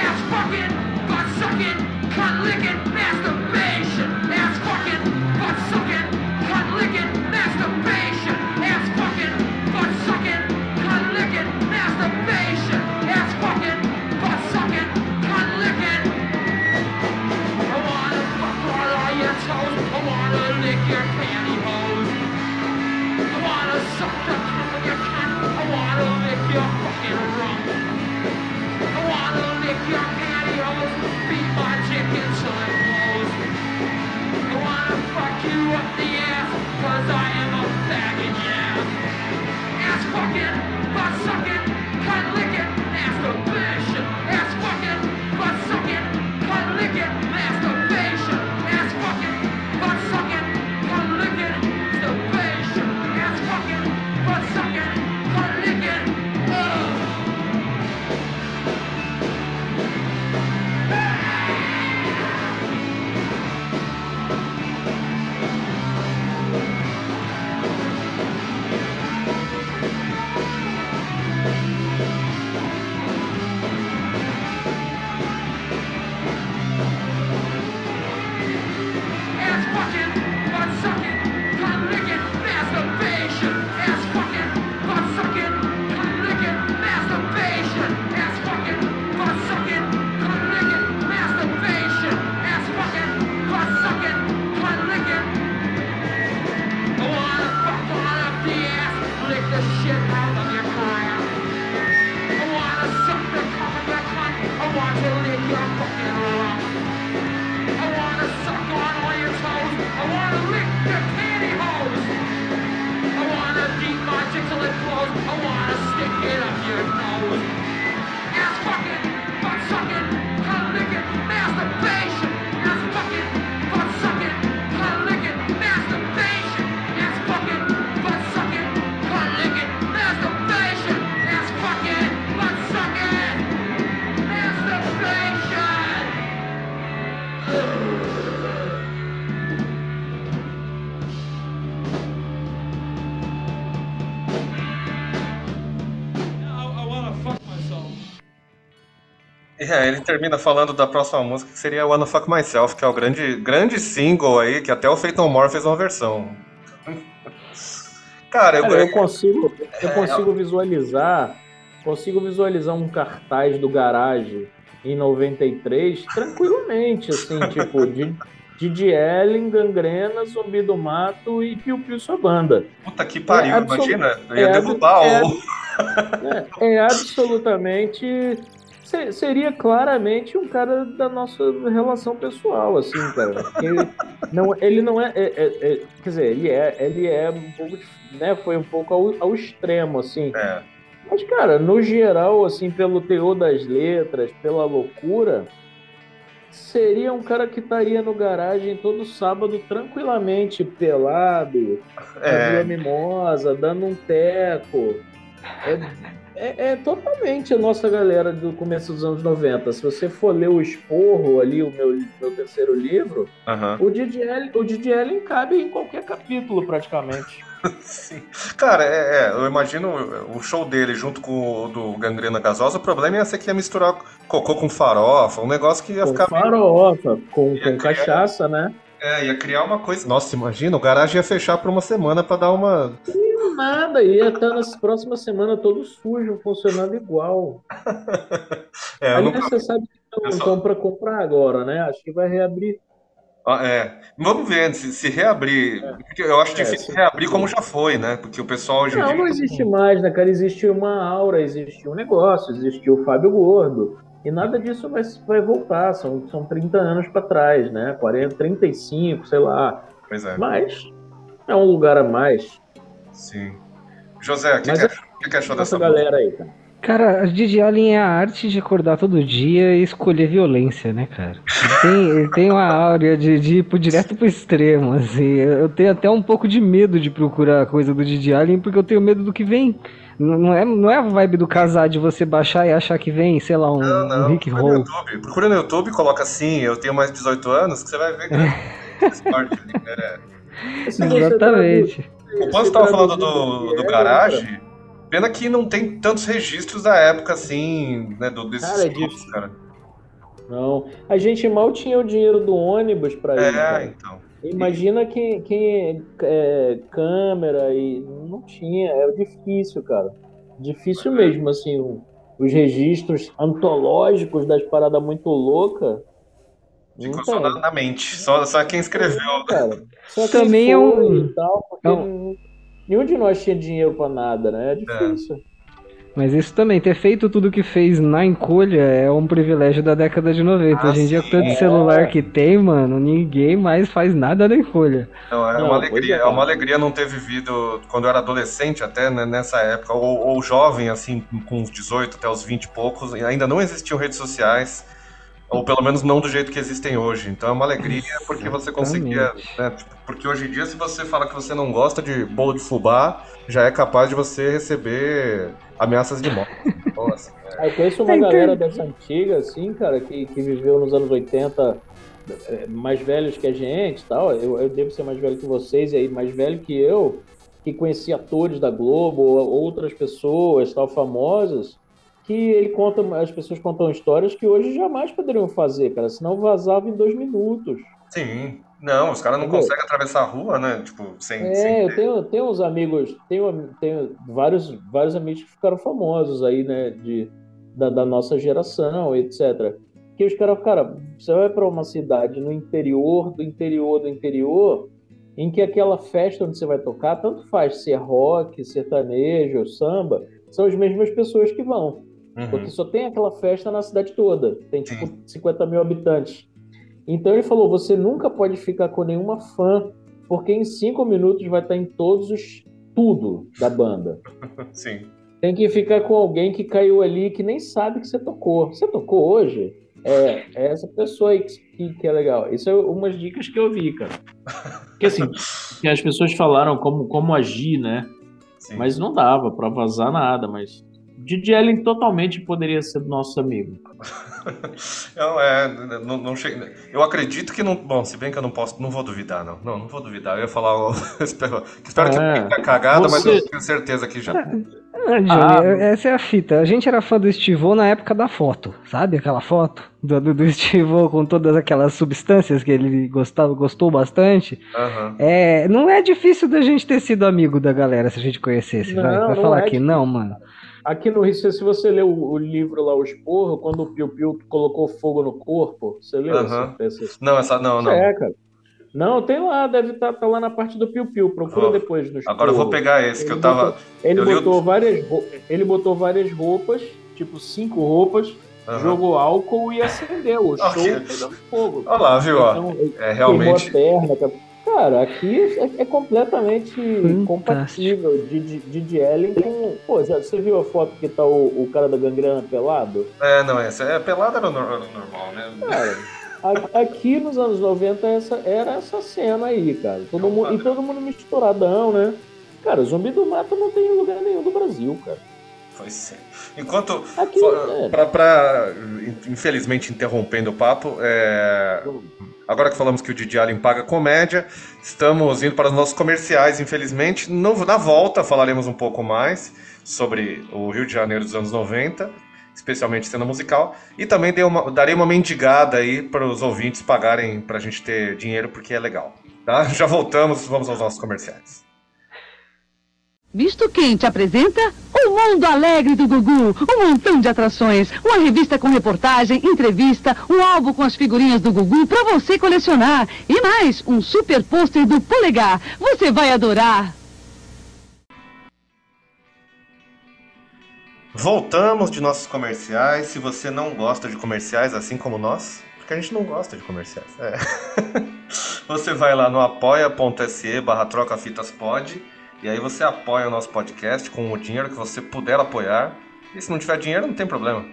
Speaker 6: Ass fucking, butt sucking, cunt licking, masturbation.
Speaker 1: É, ele termina falando da próxima música, que seria Wanna Fuck Myself, que é o grande, grande single aí, que até o Peyton Moore fez uma versão. Cara, eu,
Speaker 3: Cara, eu consigo, eu consigo visualizar, consigo visualizar um cartaz do garage em 93 tranquilamente, assim, tipo, de Didi Ellen, Gangrena, Zumbi do Mato e Piu Piu sua banda.
Speaker 1: Puta que pariu,
Speaker 3: É
Speaker 1: imagina, eu ia
Speaker 3: é
Speaker 1: derrubar
Speaker 3: é-
Speaker 1: o.
Speaker 3: É, é absolutamente. Se- Seria claramente um cara da nossa relação pessoal, assim, cara. Porque não, ele não é, é- é- é- Quer dizer, ele é, ele é um pouco. Né, foi um pouco ao, ao extremo, assim.
Speaker 1: É,
Speaker 3: Mas, cara, no geral, assim, pelo teor das letras, pela loucura, seria um cara que estaria no garagem todo sábado tranquilamente, pelado,
Speaker 1: é,
Speaker 3: mimosa, dando um teco. É, é- é totalmente a nossa galera do começo dos anos 90. Se você for ler o Esporro ali, o meu, meu terceiro livro,
Speaker 1: aham.
Speaker 3: o Didi Allen- o Didi cabe em qualquer capítulo, praticamente.
Speaker 1: Sim. Cara, é, é, eu imagino o show dele junto com o do Gangrena Gasosa. O problema ia ser que ia misturar cocô com farofa, um negócio que ia
Speaker 3: Com
Speaker 1: ficar. meio-
Speaker 3: farofa, com,
Speaker 1: Ia
Speaker 3: com
Speaker 1: criar-
Speaker 3: cachaça, né?
Speaker 1: É, ia criar uma coisa. Nossa, imagina, o garagem ia fechar por uma semana pra dar uma.
Speaker 3: Nada, ia estar nas próximas semanas todo sujo, funcionando igual.
Speaker 1: É,
Speaker 3: Aliás,
Speaker 1: nunca-
Speaker 3: você sabe que
Speaker 1: só-
Speaker 3: estão para comprar agora, né? Acho que vai reabrir.
Speaker 1: Ah, é. Vamos ver se, se reabrir. Porque eu acho
Speaker 3: É,
Speaker 1: difícil
Speaker 3: se-
Speaker 1: reabrir como já foi, né? Porque o pessoal hoje
Speaker 3: Não,
Speaker 1: dia.
Speaker 3: não existe mais, né, cara? Existe uma aura, existe um negócio, existe o Fábio Gordo. E nada disso vai, vai voltar. São, são 30 anos para trás, né? 40, 35, sei lá.
Speaker 1: Pois é,
Speaker 3: Mas é um lugar a mais.
Speaker 1: sim. José, o que, que,
Speaker 3: é-
Speaker 1: achou- o que que achou
Speaker 3: Essa
Speaker 1: dessa música?
Speaker 3: galera aí, cara.
Speaker 2: Cara, a Didi Allen é a arte de acordar todo dia e escolher violência, né, cara? Tem, tem uma áurea de, de ir direto pro extremo, assim. Eu tenho até um pouco de medo de procurar coisa do Didi Allen, porque eu tenho medo do que vem. Não é, não é a vibe do casar de você baixar e achar que vem, sei lá, um,
Speaker 1: Não,
Speaker 2: um
Speaker 1: não.
Speaker 2: Rick
Speaker 1: Procura no
Speaker 2: Roll.
Speaker 1: YouTube. Procura no YouTube, coloca assim, eu tenho mais de 18 anos, que você vai ver é ali, né?
Speaker 3: Você
Speaker 2: Exatamente.
Speaker 1: O Panzo estava falando do, do
Speaker 3: é,
Speaker 1: garagem. Pena que não tem tantos registros da época, assim, né? Do, desses
Speaker 3: Cara, é
Speaker 1: grupos,
Speaker 3: difícil.
Speaker 1: cara.
Speaker 3: Não. A gente mal tinha o dinheiro do ônibus para ir.
Speaker 1: É,
Speaker 3: cara.
Speaker 1: então.
Speaker 3: Imagina quem, quem é, câmera e não tinha, é difícil, cara. Difícil mesmo, assim, os registros antológicos das paradas muito loucas.
Speaker 1: Ficou só na, na mente. Só, só quem escreveu.
Speaker 3: Cara, só quem
Speaker 2: Também é um-
Speaker 3: e tal, porque
Speaker 2: é
Speaker 3: não- nenhum de nós tinha dinheiro pra nada, né? É difícil.
Speaker 2: Mas isso também, ter feito tudo que fez na encolha é um privilégio da década de 90.
Speaker 1: Ah,
Speaker 2: Hoje em dia, com
Speaker 1: sim.
Speaker 2: tanto
Speaker 3: É.
Speaker 2: celular que tem, mano, ninguém mais faz nada na encolha.
Speaker 1: Não, é
Speaker 3: Não,
Speaker 1: uma alegria.
Speaker 3: é,
Speaker 1: É uma alegria não ter vivido quando eu era adolescente, até né, nessa época, ou, ou jovem, assim, com uns 18 até os 20 e poucos, e ainda não existiam redes sociais. Ou pelo menos não do jeito que existem hoje. Então é uma alegria porque você conseguia. né, tipo, porque hoje em dia, se você fala que você não gosta de bolo de fubá, já é capaz de você receber ameaças de morte. Então, assim,
Speaker 3: Aí eu conheço uma
Speaker 2: É, então-
Speaker 3: galera dessa antiga, assim, cara, que, que viveu nos anos 80, é, mais velhos que a gente tal. Eu, eu devo ser mais velho que vocês, e aí mais velho que eu, que conhecia atores da Globo, ou outras pessoas tal, famosas, que ele conta, as pessoas contam histórias que hoje jamais poderiam fazer, cara, senão vazava em dois minutos.
Speaker 1: sim. Não, os caras não
Speaker 3: Entendeu?
Speaker 1: conseguem atravessar a rua, né? Tipo, sem.
Speaker 3: É,
Speaker 1: sem
Speaker 3: eu tenho, tenho uns amigos, tenho, tenho vários, vários amigos que ficaram famosos aí, né, de, da, da nossa geração, etc. Que os caras, cara, você vai para uma cidade no interior, do interior, do interior, em que aquela festa onde você vai tocar, tanto faz ser rock, sertanejo, samba, são as mesmas pessoas que vão.
Speaker 1: Uhum.
Speaker 3: Porque só tem aquela festa na cidade toda. Tem tipo 50 mil habitantes. Então ele falou: você nunca pode ficar com nenhuma fã, porque em cinco minutos vai estar em todos os. tudo da banda.
Speaker 1: Sim.
Speaker 3: Tem que ficar com alguém que caiu ali que nem sabe que você tocou. Você tocou hoje? É, é essa pessoa aí que, que, é legal. Isso é umas dicas que eu vi, cara. Porque assim, que as pessoas falaram como, como agir, né?
Speaker 1: sim.
Speaker 3: Mas não dava pra vazar nada, mas Didi Allen totalmente poderia ser nosso amigo.
Speaker 1: Não, é, não, não chega. Eu acredito que não. Bom, se bem que eu não posso. Não vou duvidar, não. Não, não vou duvidar. Eu ia falar. espero espero que
Speaker 3: É.
Speaker 1: eu tenha cagada, mas
Speaker 3: Você-
Speaker 1: eu tenho certeza que já.
Speaker 2: Ah, Johnny,
Speaker 3: Ah.
Speaker 2: essa é a fita. A gente era fã do Steve-O na época da foto, sabe? Aquela foto do, do, do Steve-O com todas aquelas substâncias que ele gostava, gostou bastante. É, não é difícil da gente ter sido amigo da galera se a gente conhecesse. vai,
Speaker 3: Não,
Speaker 2: vai
Speaker 3: não
Speaker 2: falar
Speaker 3: é
Speaker 2: que
Speaker 3: difícil.
Speaker 2: não, mano.
Speaker 3: Aqui no Rio, se você lê o, o livro lá, O Esporro, quando o Piu Piu colocou fogo no corpo, você leu
Speaker 1: Aham.
Speaker 3: essa, essa
Speaker 1: Não, essa. Não, não.
Speaker 3: É, cara. Não, tem lá, deve estar lá na parte do Piu Piu. Procura
Speaker 1: Ó,
Speaker 3: depois no
Speaker 1: Agora eu vou pegar esse que eu tava.
Speaker 3: botou- Ele
Speaker 1: eu o-
Speaker 3: botou, várias, ele botou várias roupas, tipo cinco roupas,
Speaker 1: Aham.
Speaker 3: jogou álcool e acendeu. O show
Speaker 1: Ok.
Speaker 3: pegando fogo.
Speaker 1: Olha lá, viu? ó.
Speaker 3: Então,
Speaker 1: É
Speaker 3: queimou
Speaker 1: realmente.
Speaker 3: a perna, cara. Aqui é, é completamente
Speaker 2: Fantástico.
Speaker 3: compatível de, de, Ellen com. Pô, já, você viu a foto que tá o, o cara da gangrena pelado?
Speaker 1: É, não, essa é pelada era nor- era normal, né?
Speaker 3: Cara, a- aqui nos anos 90 essa, era essa cena aí, cara. Todo mundo, e todo mundo misturadão, né? Cara, zumbi do mato não tem em lugar nenhum do Brasil, cara.
Speaker 1: Foi sim. Enquanto.
Speaker 3: Aqui,
Speaker 1: Fo-
Speaker 3: é,
Speaker 1: Pra, pra- infelizmente, interrompendo o papo, é, agora que falamos que o Didi Allen paga comédia, estamos indo para os nossos comerciais, infelizmente. No- na volta falaremos um pouco mais sobre o Rio de Janeiro dos anos 90, especialmente cena musical, e também uma- darei uma mendigada aí para os ouvintes pagarem para a gente ter dinheiro, porque é legal. Tá? Já voltamos, vamos aos nossos comerciais.
Speaker 7: Misto Quente apresenta O Mundo Alegre do Gugu. Um montão de atrações. Uma revista com reportagem, entrevista, um álbum com as figurinhas do Gugu pra você colecionar. E mais, um super pôster do Polegar. Você vai adorar.
Speaker 1: Voltamos de nossos comerciais. Se você não gosta de comerciais, assim como nós, porque a gente não gosta de comerciais. é. você vai lá no apoia.se barra trocafitaspod e aí você apoia o nosso podcast com o dinheiro que você puder apoiar. E se não tiver dinheiro, não tem problema.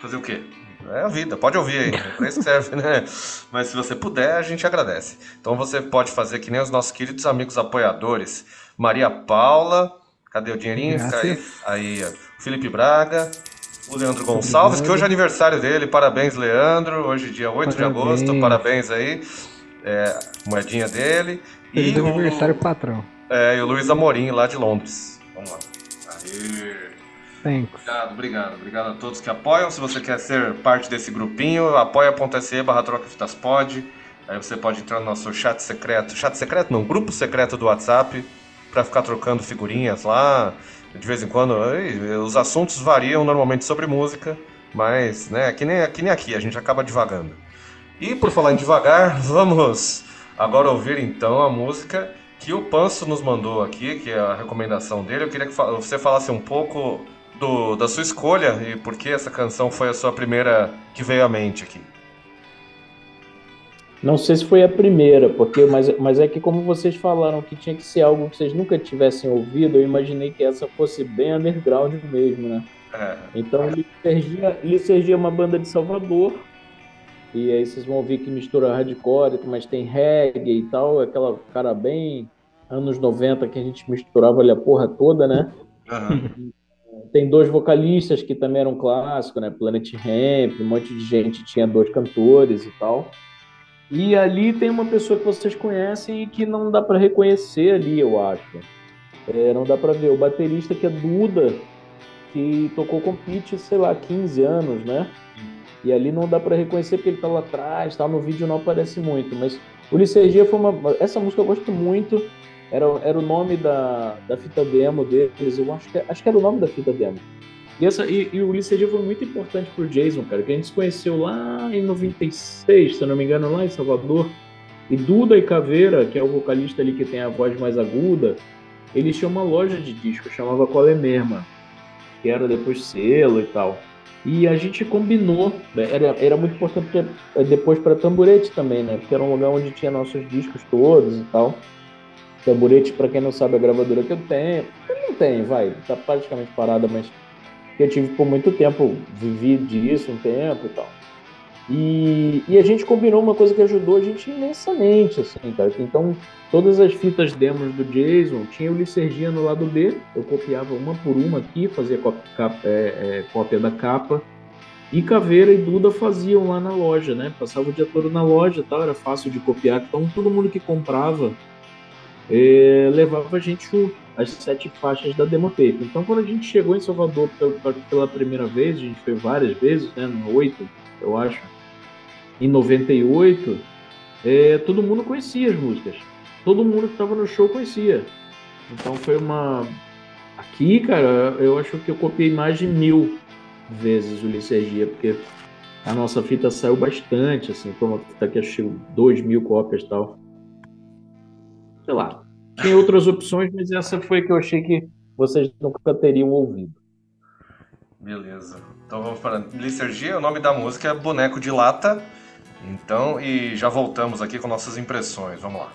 Speaker 1: Fazer o quê? É a vida, pode ouvir aí, é pra isso que serve, né? Mas se você puder, a gente agradece. Então você pode fazer que nem os nossos queridos amigos apoiadores. Maria Paula, cadê o dinheirinho? Aí, aí. Felipe Braga, o Leandro Gonçalves, que hoje é aniversário dele. Parabéns, Leandro. Hoje, dia 8 de
Speaker 2: Parabéns.
Speaker 1: agosto. Parabéns aí. É, moedinha dele.
Speaker 2: Feliz
Speaker 1: E o,
Speaker 2: aniversário, patrão.
Speaker 1: É, e o Luiz Amorim, lá de Londres. Vamos lá. Aê.
Speaker 2: Thanks.
Speaker 1: Obrigado, obrigado. Obrigado a todos que apoiam. Se você quer ser parte desse grupinho, apoia.se barra trocafitaspod. Aí você pode entrar no nosso chat secreto. Chat secreto não, grupo secreto do WhatsApp para ficar trocando figurinhas lá. De vez em quando, os assuntos variam normalmente sobre música, mas né, que nem, que nem aqui, a gente acaba divagando. E por falar em devagar, vamos agora ouvir então a música que o Panso nos mandou aqui, que é a recomendação dele. Eu queria que você falasse um pouco do- da sua escolha e por que essa canção foi a sua primeira que veio à mente aqui.
Speaker 3: Não sei se foi a primeira, porque mas, mas é que como vocês falaram que tinha que ser algo que vocês nunca tivessem ouvido, eu imaginei que essa fosse bem underground mesmo, né?
Speaker 1: É,
Speaker 3: Então Licergia, Licergia é uma banda de Salvador. E aí vocês vão ouvir que mistura hardcore, mas tem reggae e tal, aquela cara bem anos 90 que a gente misturava ali a porra toda, né?
Speaker 1: aham.
Speaker 3: Tem dois vocalistas que também eram clássicos, né? Planet Hemp, um monte de gente tinha dois cantores e tal. E ali tem uma pessoa que vocês conhecem e que não dá para reconhecer ali, eu acho. É, não dá para ver. O baterista que é Duda, que tocou com Pete, sei lá, 15 anos, né? E ali não dá para reconhecer porque ele tá lá atrás, tá no vídeo não aparece muito, mas o Licergia foi uma essa música eu gosto muito. Era, era o nome da, da fita demo deles, eu acho que, acho que era o nome da fita demo. E, essa, e, e o Licergia foi muito importante pro Jason, cara, que a gente se conheceu lá em 96, se eu não me engano, lá em Salvador. E Duda e Caveira, que é o vocalista ali que tem a voz mais aguda, eles tinham uma loja de disco, chamava Qual é que era depois selo e tal. E a gente combinou, né, era, era muito importante eh, depois para Tamburete também, né? Porque era um lugar onde tinha nossos discos todos e tal. Tamburete, para quem não sabe, a gravadora que eu tenho. Eu não tenho, vai, tá praticamente parada, mas eu tive por muito tempo, vivi disso um tempo e tal. E, e a gente combinou uma coisa que ajudou a gente imensamente, assim, cara. Então, todas as fitas demos do Jason, tinha o Licergia no lado B, eu copiava uma por uma aqui, fazia cópia, é, é, cópia da capa. E Caveira e Duda faziam lá na loja, né? Passava o dia todo na loja tal, era fácil de copiar. Então todo mundo que comprava eh, levava a gente as sete faixas da Demo Tape. Então quando a gente chegou em Salvador pela, primeira vez, a gente foi várias vezes, né? 8, eu acho. Em 98, eh, todo mundo conhecia as músicas. Todo mundo que estava no show conhecia. Então foi uma. Aqui, cara, eu acho que eu copiei mais de mil vezes o Licergia, porque a nossa fita saiu bastante, assim, foi uma fita que achei 2 mil cópias e tal. Sei lá. Tinha outras opções, mas essa foi que eu achei que vocês nunca teriam ouvido.
Speaker 8: Beleza. Então vamos para Licergia, o nome da música é Boneco de Lata. Então, e já voltamos aqui com nossas impressões. Vamos lá.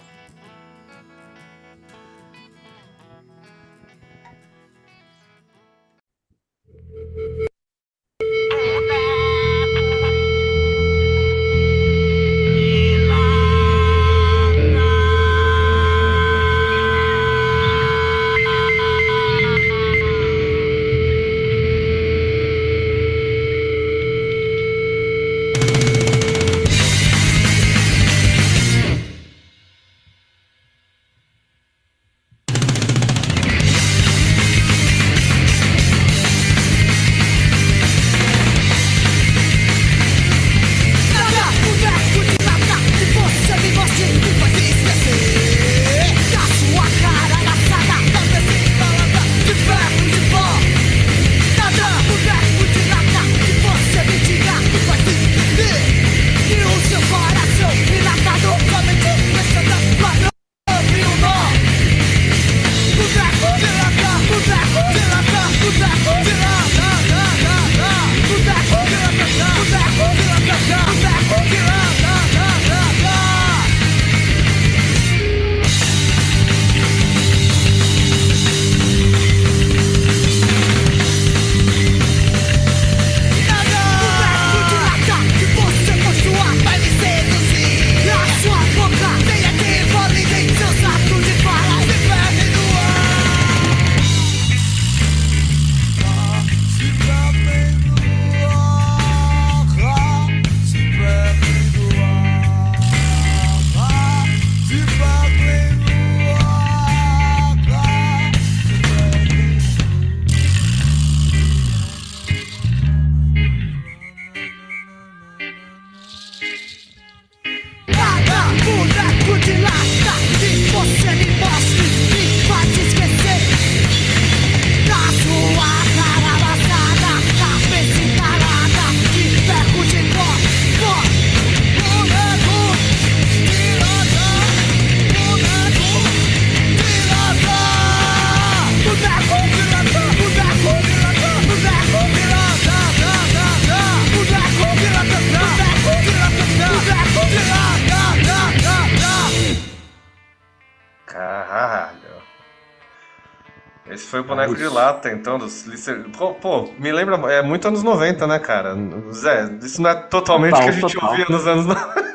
Speaker 8: Foi o boneco de lata, então, dos Lister... pô, pô, me lembra, é muito anos 90, né, cara? Zé, isso não é totalmente o que a gente
Speaker 3: total.
Speaker 8: ouvia nos anos 90.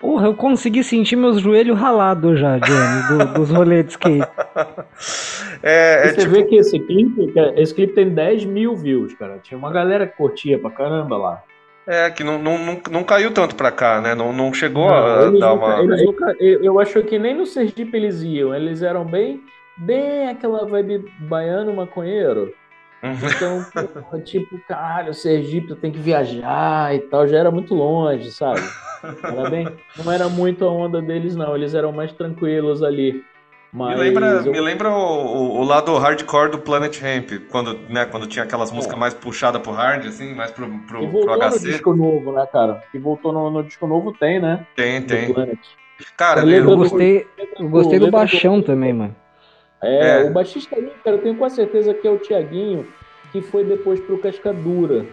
Speaker 2: Porra, eu consegui sentir meus joelhos ralados já, Johnny, do- dos rolês de skate.
Speaker 8: É, é
Speaker 3: você
Speaker 8: tipo,
Speaker 3: vê que esse clipe, que esse clipe tem 10 mil views, cara. Tinha uma galera que curtia pra caramba lá.
Speaker 8: é que não, não, não, não caiu tanto pra cá, né? Não, não chegou
Speaker 3: Não,
Speaker 8: a dar
Speaker 3: nunca-
Speaker 8: uma.
Speaker 3: eles nunca- eu, eu acho que nem no Sergipe eles iam. Eles eram bem, bem aquela vibe baiano maconheiro. Então, porra, tipo, caralho, Sergipe tem que viajar e tal. Já era muito longe, sabe? Era bem, não era muito a onda deles, não. Eles eram mais tranquilos ali.
Speaker 8: Me
Speaker 3: Mas
Speaker 8: lembra,
Speaker 3: eu-
Speaker 8: me lembra o, o- o lado hardcore do Planet Hemp, quando, né, quando tinha aquelas músicas mais puxadas pro hard, assim, mais pro, pro,
Speaker 3: É. E
Speaker 8: pro
Speaker 3: voltou no
Speaker 8: HC.
Speaker 3: disco novo, né, cara? E voltou no, no disco novo, tem, né?
Speaker 8: Tem,
Speaker 3: Do
Speaker 8: tem.
Speaker 3: Planet.
Speaker 8: Cara,
Speaker 3: Eu lembro
Speaker 2: Eu
Speaker 8: eu,
Speaker 2: gostei, eu gostei do
Speaker 3: Lembra
Speaker 2: baixão também, mano.
Speaker 3: É,
Speaker 8: É.
Speaker 3: o baixista ali, cara, eu tenho quase certeza que é o Tiaguinho, que foi depois pro Cascadura.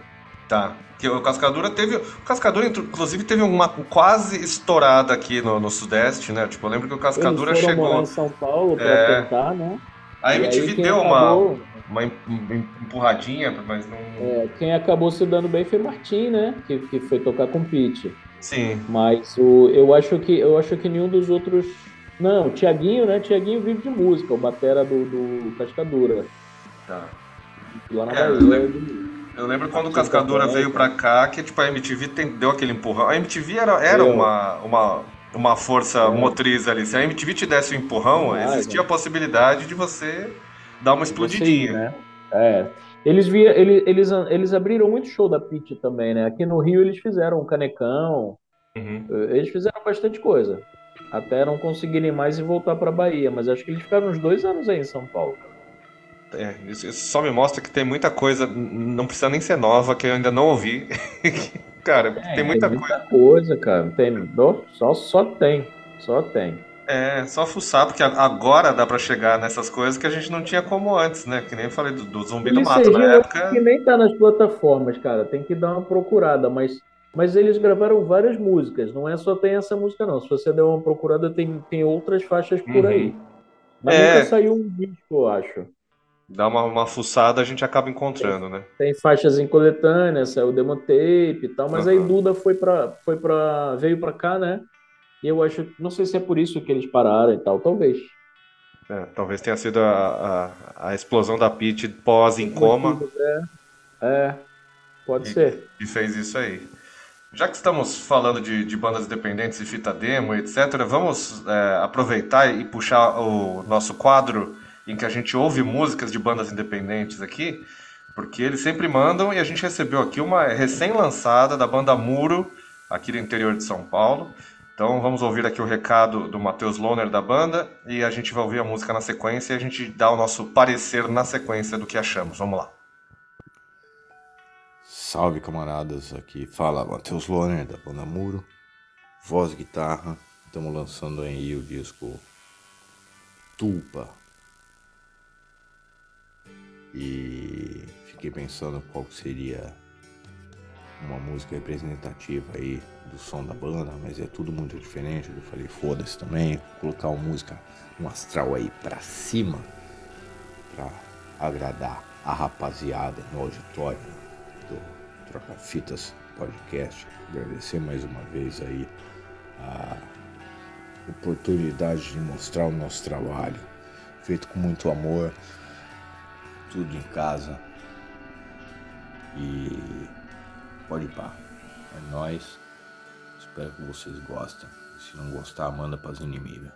Speaker 8: Tá. Que o Cascadura teve. O Cascadura, inclusive, teve uma quase estourada aqui no, no Sudeste, né? Tipo, eu lembro que o Cascadura
Speaker 3: Eles foram morar
Speaker 8: chegou.
Speaker 3: em São Paulo pra
Speaker 8: É.
Speaker 3: tentar, né?
Speaker 8: A
Speaker 3: aí
Speaker 8: MTV deu uma,
Speaker 3: acabou-
Speaker 8: uma em- empurradinha, mas não.
Speaker 3: é, quem acabou se dando bem foi Martim, né? Que, que foi tocar com Pete.
Speaker 8: Sim.
Speaker 3: Mas o, eu acho que eu acho que nenhum dos outros. Não, o Tiaguinho, né? Tiaguinho vive de música, o batera do, do Cascadura.
Speaker 8: Tá.
Speaker 3: Lá na
Speaker 8: É, eu
Speaker 3: Bahia.
Speaker 8: lembro-
Speaker 1: Eu lembro quando o Cascadura
Speaker 3: também,
Speaker 1: veio pra cá, que tipo, a MTV tem- deu aquele empurrão. A MTV era, era uma, uma, uma força
Speaker 3: É.
Speaker 1: motriz ali. Se a MTV te desse um empurrão,
Speaker 3: Ah,
Speaker 1: existia a possibilidade de você dar uma explodidinha.
Speaker 3: Você né? É. Eles, via, eles, eles, eles abriram muito show da Pitty também, né? Aqui no Rio eles fizeram um canecão,
Speaker 1: Uhum.
Speaker 3: eles fizeram bastante coisa. Até não conseguirem mais e voltar pra Bahia, mas acho que eles ficaram uns dois anos aí em São Paulo.
Speaker 1: É, isso, só me mostra que tem muita coisa, não precisa nem ser nova, que eu ainda não ouvi. Cara, tem muita coisa.
Speaker 3: muita coisa, cara. Tem, só, só tem. Só tem.
Speaker 1: É, só fuçar, porque agora dá pra chegar nessas coisas que a gente não tinha como antes, né? Que nem eu falei do, do Zumbi do Mato na época.
Speaker 3: que nem tá nas plataformas, cara. Tem que dar uma procurada, mas, mas eles gravaram várias músicas. Não é só tem essa música, não. Se você der uma procurada, tem, tem outras faixas por
Speaker 1: Uhum.
Speaker 3: aí. Mas
Speaker 1: É.
Speaker 3: nunca saiu um disco, eu acho.
Speaker 1: Dá uma, uma fuçada, a gente acaba encontrando, né?
Speaker 3: Tem faixas em coletânea, saiu demo tape e tal, mas aí
Speaker 1: Aham.
Speaker 3: Duda foi pra, foi pra, veio pra cá, né? E eu acho, não sei se é por isso que eles pararam e tal, talvez.
Speaker 1: É, talvez tenha sido a, a, a explosão da Pit pós em coma
Speaker 3: É, é pode
Speaker 1: E-
Speaker 3: ser.
Speaker 1: que fez isso aí. Já que estamos falando de, de bandas independentes e fita demo, etc., vamos é, aproveitar e puxar o nosso quadro em que a gente ouve músicas de bandas independentes aqui, porque eles sempre mandam e a gente recebeu aqui uma recém-lançada da banda Muro, aqui do interior de São Paulo. Então vamos ouvir aqui o recado do Matheus Lohner da banda e a gente vai ouvir a música na sequência e a gente dá o nosso parecer na sequência do que achamos. Vamos lá.
Speaker 9: Salve camaradas, aqui fala Matheus Lohner da banda Muro, voz e guitarra. Estamos lançando aí o disco Tulpa. E fiquei pensando qual seria uma música representativa aí do som da banda, mas é tudo muito diferente. Eu falei, foda-se também, vou colocar uma música, um astral aí pra cima, pra agradar a rapaziada no auditório Troca Fitas Podcast. Agradecer mais uma vez aí a oportunidade de mostrar o nosso trabalho, feito com muito amor, tudo em casa. E pode pá. É nóis. Espero que vocês gostem. Se não gostar, manda pras inimigas.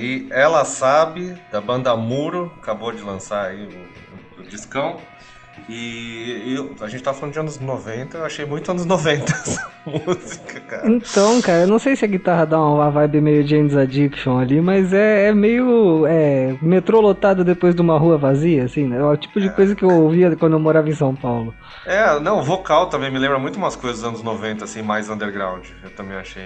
Speaker 1: Aí, Ela Sabe, da banda Muro, acabou de lançar aí o, o, discão. E eu, a gente tá falando de anos 90, eu achei muito anos 90 essa música, cara.
Speaker 2: Então, cara, eu não sei se a guitarra dá uma vibe meio James Addiction ali, mas é, é meio é, metrô lotado depois de uma rua vazia, assim, né? É o tipo de coisa que eu ouvia quando eu morava em São Paulo.
Speaker 1: É, não, o vocal também me lembra muito umas coisas dos anos 90, assim, mais underground. Eu também achei.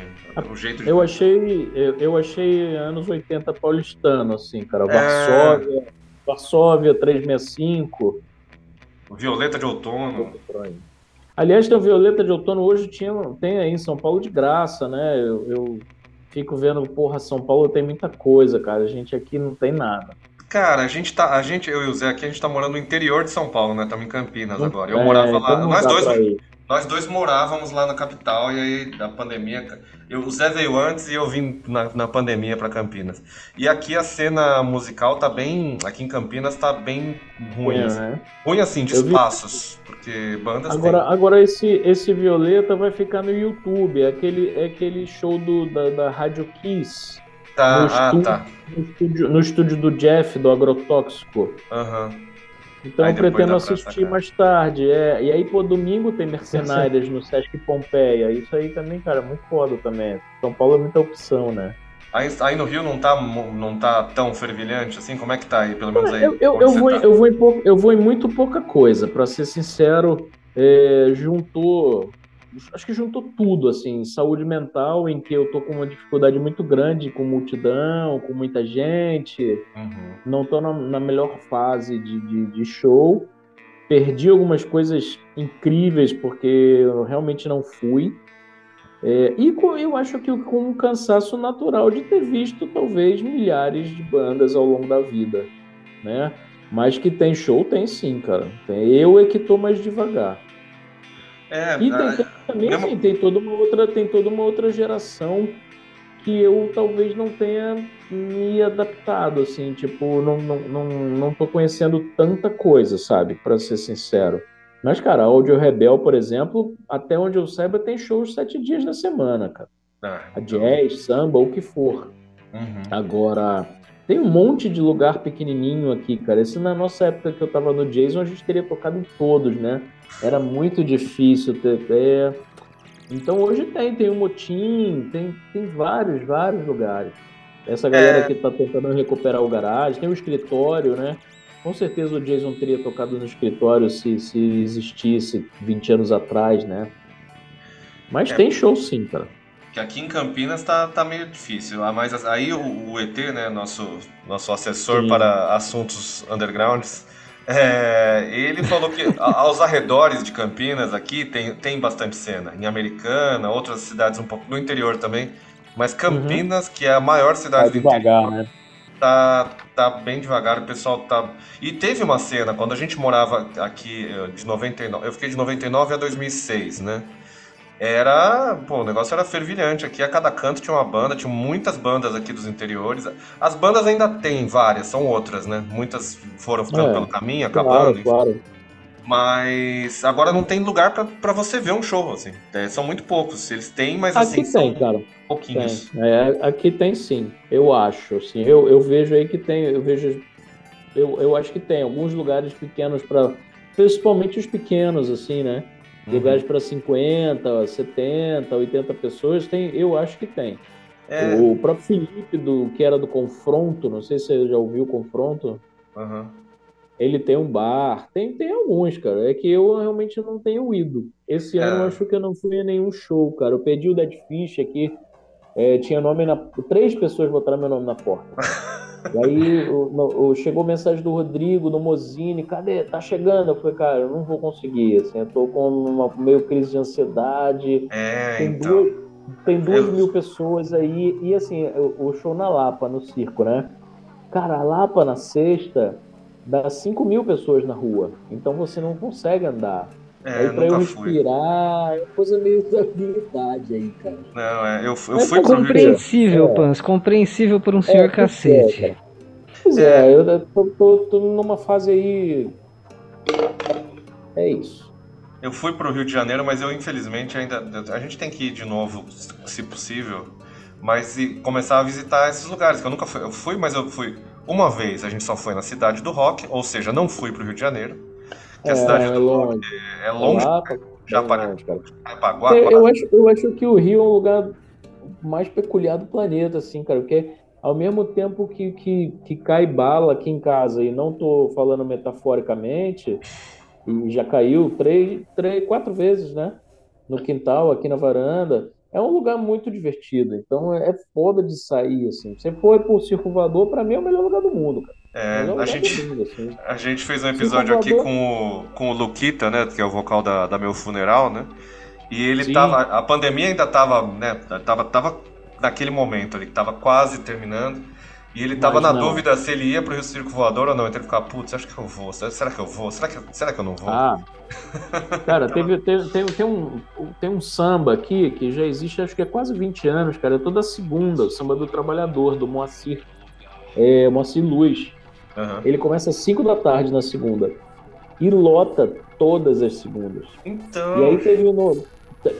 Speaker 1: O jeito de.
Speaker 3: Eu achei, eu, eu achei anos 80 paulistano, assim, cara.
Speaker 1: É.
Speaker 3: Varsóvia, Varsóvia 365.
Speaker 1: Violeta de Outono.
Speaker 3: Aliás, tem o Violeta de Outono hoje tinha, tem aí em São Paulo de graça, né? Eu, eu fico vendo, porra, São Paulo tem muita coisa, cara. A gente aqui não tem nada.
Speaker 1: Cara, a gente tá. A gente, eu e o Zé aqui, a gente tá morando no interior de São Paulo, né? Estamos em Campinas agora. Eu
Speaker 3: é,
Speaker 1: morava
Speaker 3: então
Speaker 1: lá.
Speaker 3: não
Speaker 1: Nós dois. Nós dois morávamos lá na capital e aí da pandemia. Eu, o Zé veio antes e eu vim na, na pandemia pra Campinas. E aqui a cena musical tá bem. Aqui em Campinas tá bem ruim.
Speaker 3: Ruim,
Speaker 1: assim.
Speaker 3: né?
Speaker 1: Ruim assim, de
Speaker 3: Eu vi-
Speaker 1: espaços. Porque bandas
Speaker 3: Agora,
Speaker 1: tem.
Speaker 3: agora esse, esse Violeta vai ficar no YouTube. É aquele, é aquele show do, da, da Rádio Kiss.
Speaker 1: Tá,
Speaker 3: no
Speaker 1: ah,
Speaker 3: estúdio.
Speaker 1: tá.
Speaker 3: No estúdio, no estúdio do Jeff, do Agrotóxico.
Speaker 1: Aham.
Speaker 3: Então
Speaker 1: Aí
Speaker 3: eu pretendo assistir
Speaker 1: sacar.
Speaker 3: mais tarde. É. E aí, pô, domingo tem Mercenárias no Sesc Pompeia. Isso aí também, cara, muito foda também. São Paulo é muita opção, né?
Speaker 1: Aí, aí no Rio não tá, não tá tão fervilhante assim? Como é que tá aí? Pelo menos aí.
Speaker 3: Eu, eu, eu vou,
Speaker 1: tá?
Speaker 3: eu, vou em pouco, eu vou em muito pouca coisa, pra ser sincero. É, juntou. Acho que juntou tudo, assim, saúde mental, em que eu tô com uma dificuldade muito grande com multidão, com muita gente,
Speaker 1: Uhum.
Speaker 3: não tô na, na melhor fase de, de, de show. Perdi algumas coisas incríveis porque eu realmente não fui. É, e com- eu acho que com um cansaço natural de ter visto talvez milhares de bandas ao longo da vida, né? Mas que tem show, tem sim, cara. Tem, eu é que tô mais devagar.
Speaker 1: É,
Speaker 3: E tem, tem também assim, tem toda uma outra, tem toda uma outra geração que eu talvez não tenha me adaptado, assim, tipo, não, não, não, não tô conhecendo tanta coisa, sabe? Pra ser sincero. Mas, cara, a Audio Rebel, por exemplo, até onde eu saiba, tem shows sete dias na semana, cara.
Speaker 1: ah,
Speaker 3: A jazz, samba, o que for.
Speaker 1: uhum.
Speaker 3: Agora, tem um monte de lugar pequenininho aqui, cara. Esse na nossa época que eu tava no Jason, a gente teria tocado em todos, né? Era muito difícil ter. é. Então hoje tem, tem o Motim, tem, tem vários, vários lugares. Essa galera
Speaker 1: É.
Speaker 3: que tá tentando recuperar o garagem, tem o escritório, né? Com certeza o Jason teria tocado no escritório se, se existisse 20 anos atrás, né? Mas
Speaker 1: É.
Speaker 3: tem show sim, cara.
Speaker 1: Que aqui em Campinas tá, tá meio difícil. Ah, Mas aí o, o ET, né, nosso, nosso assessor
Speaker 3: Sim.
Speaker 1: para assuntos undergrounds, é, ele falou que aos arredores de Campinas aqui tem, tem bastante cena. Em Americana, outras cidades um pouco no interior também. Mas Campinas, que é a maior
Speaker 3: Tá
Speaker 1: cidade do interior,
Speaker 3: devagar, né?
Speaker 1: tá, tá bem devagar, o pessoal tá. E teve uma cena, quando a gente morava aqui eh, de 99, eu fiquei de 99 a 2006, né? Era, pô, o negócio era fervilhante. Aqui a cada canto tinha uma banda, tinha muitas bandas aqui dos interiores. As bandas ainda tem várias, são outras, né? Muitas foram ficando
Speaker 3: É,
Speaker 1: pelo caminho,
Speaker 3: Claro,
Speaker 1: acabando. enfim.
Speaker 3: claro.
Speaker 1: Mas agora não tem lugar pra- pra você ver um show, assim. É, são muito poucos. Eles têm, mas assim,
Speaker 3: Aqui
Speaker 1: são
Speaker 3: tem, cara.
Speaker 1: pouquinhos.
Speaker 3: Tem. É, aqui tem sim, eu acho. Assim, eu, eu vejo aí que tem, eu vejo, eu, eu acho que tem alguns lugares pequenos para, principalmente os pequenos, assim, né?
Speaker 1: Uhum.
Speaker 3: Lugares para 50, 70, 80 pessoas, tem, eu acho que tem.
Speaker 1: É,
Speaker 3: O próprio Felipe, do, que era do Confronto, não sei se você já ouviu o Confronto,
Speaker 1: aham.
Speaker 3: ele tem um bar, tem, tem alguns, cara. É que eu realmente não tenho ido. Esse ano
Speaker 1: É.
Speaker 3: eu acho que eu não fui a nenhum show, cara. Eu pedi o Dead Fish aqui, é, tinha nome na. Três pessoas botaram meu nome na porta. E aí o- no- chegou mensagem do Rodrigo, do Mozini, cadê? Tá chegando? Eu falei, cara, eu não vou conseguir. Assim, eu tô com uma meio crise de ansiedade.
Speaker 1: É,
Speaker 3: Tem
Speaker 1: então.
Speaker 3: duas, tem duas
Speaker 1: Eu-
Speaker 3: mil pessoas aí. E assim, o, o show na Lapa, no circo, né? Cara, a Lapa na sexta dá 5 mil pessoas na rua. Então você não consegue andar.
Speaker 1: É,
Speaker 3: aí
Speaker 1: eu
Speaker 3: pra eu
Speaker 1: nunca fui.
Speaker 3: respirar, é uma coisa meio de habilidade aí, cara.
Speaker 1: Não, é, eu, eu
Speaker 3: Mas
Speaker 1: fui pro Rio de Janeiro.
Speaker 2: Compreensível,
Speaker 3: É.
Speaker 2: Pans, compreensível por um senhor
Speaker 3: É,
Speaker 2: cacete.
Speaker 3: é. Pois é, eu tô, tô- tô numa fase aí. É isso.
Speaker 1: Eu fui pro Rio de Janeiro, mas eu infelizmente ainda. A gente tem que ir de novo, se possível. Mas e começar a visitar esses lugares, que eu nunca fui. Eu fui, mas eu fui uma vez, a gente só foi na cidade do rock, ou seja, não fui pro Rio de Janeiro. Que a
Speaker 3: É,
Speaker 1: cidade
Speaker 3: é longe.
Speaker 1: é longe. Para-
Speaker 3: longe, cara.
Speaker 1: Japaguá,
Speaker 3: É, eu, acho, eu acho que o Rio é um lugar mais peculiar do planeta, assim, cara, porque ao mesmo tempo que, que, que cai bala aqui em casa, e não tô falando metaforicamente, e já caiu três, três, quatro vezes, né? No quintal, aqui na varanda. É um lugar muito divertido, então é é foda de sair, assim. Você foi pro Circo Voador, pra mim é o melhor lugar do mundo, cara.
Speaker 1: É,
Speaker 3: melhor
Speaker 1: a gente,
Speaker 3: assim.
Speaker 1: A gente fez um episódio aqui
Speaker 3: Voador.
Speaker 1: com o, com o Luquita, né? Que é o vocal da, da Meu Funeral, né? E ele
Speaker 3: Sim.
Speaker 1: tava. A pandemia ainda tava, né? Tava, tava naquele momento ali, tava quase terminando. E ele tava
Speaker 3: Mas
Speaker 1: na
Speaker 3: não.
Speaker 1: dúvida se ele ia pro Rio Circo Voador ou não. Então ele ficava, putz, acho que eu vou. Será que eu vou? Será que, será que eu não vou?
Speaker 3: Ah, cara, teve, teve- tem, tem, um, tem um samba aqui que já existe acho que há quase 20 anos, cara. É toda segunda, o samba do trabalhador, do Moacir. É, Moacir Luz.
Speaker 1: Aham.
Speaker 3: Ele começa às 5 da tarde na segunda. E lota todas as segundas.
Speaker 1: Então.
Speaker 3: E aí teve no.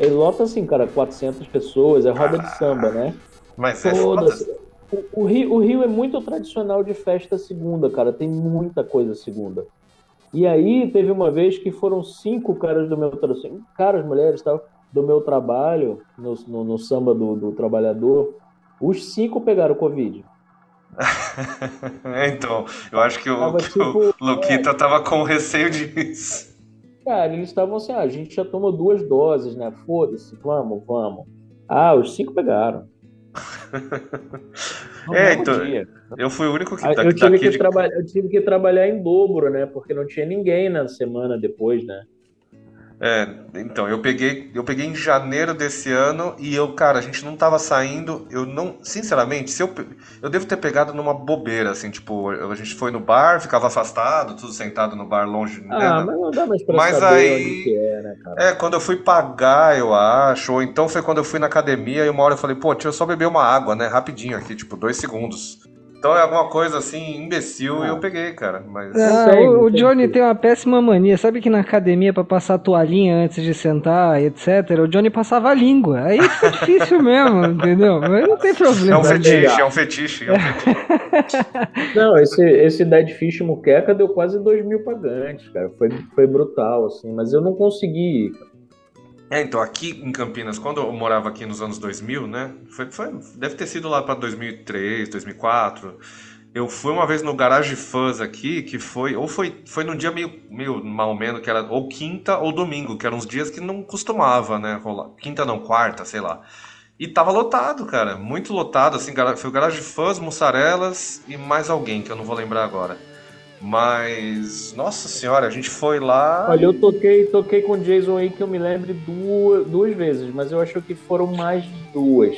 Speaker 3: Ele lota assim, cara, 400 pessoas, é roda de samba, né?
Speaker 1: Mas é foda.
Speaker 3: Todas. O, o Rio, o Rio é muito tradicional de festa segunda, cara. Tem muita coisa segunda. E aí teve uma vez que foram cinco caras do meu tra- cinco caras, mulheres, tal, do meu trabalho no, no, no samba do, do trabalhador. Os cinco pegaram Covid.
Speaker 1: É, então, eu acho que o,
Speaker 3: Tava
Speaker 1: que
Speaker 3: tipo,
Speaker 1: o Luquita tava com receio disso.
Speaker 3: Cara, eles estavam assim, ah, a gente já tomou duas doses, né? Foda-se, vamos, vamos. Ah, os cinco pegaram.
Speaker 1: É, então,
Speaker 3: dia.
Speaker 1: Eu fui o único que tá,
Speaker 3: eu,
Speaker 1: tá
Speaker 3: tive
Speaker 1: aqui
Speaker 3: que
Speaker 1: de
Speaker 3: eu tive que trabalhar em dobro, né? Porque não tinha ninguém na semana depois, né?
Speaker 1: É, então, eu peguei, eu peguei em janeiro desse ano e eu, cara, a gente não tava saindo, eu não, sinceramente, se eu, eu devo ter pegado numa bobeira, assim, tipo, a gente foi no bar, ficava afastado, tudo sentado no bar longe, né?
Speaker 3: Ah, mas não dá mais pra
Speaker 1: Mas aí-
Speaker 3: é, né, cara?
Speaker 1: É, quando eu fui pagar, eu acho, ou então foi quando eu fui na academia e uma hora eu falei, pô, deixa eu só beber uma água, né, rapidinho aqui, tipo, dois segundos. Então é alguma coisa assim, imbecil, e eu peguei, cara, mas...
Speaker 2: Ah, o, o Johnny tem uma péssima mania. Sabe que na academia, pra passar a toalhinha antes de sentar, etc., o Johnny passava a língua. Aí fica difícil mesmo, entendeu? Mas não tem
Speaker 1: É
Speaker 2: problema.
Speaker 1: um fetiche, é um fetiche, é um fetiche.
Speaker 3: Não, esse, esse Dead Fish Muqueca deu quase 2 mil pagantes, cara. Foi, foi brutal, assim. Mas eu não consegui ir. cara.
Speaker 1: É, então, aqui em Campinas, quando eu morava aqui nos anos 2000, né? Foi, foi- deve ter sido lá para 2003, 2004. Eu fui uma vez no Garage Fuzz aqui, que foi, ou foi, foi num dia meio, meio mal menos, que era ou quinta ou domingo, que eram uns dias que não costumava, né, rolar. Quinta não, quarta, sei lá. E tava lotado, cara, muito lotado, assim, foi o Garage Fuzz, Mussarelas e mais alguém, que eu não vou lembrar agora. Mas, nossa senhora, a gente foi lá...
Speaker 3: Olha, eu toquei, toquei com o Jason aí que eu me lembre duas, duas vezes, mas eu acho que foram mais duas.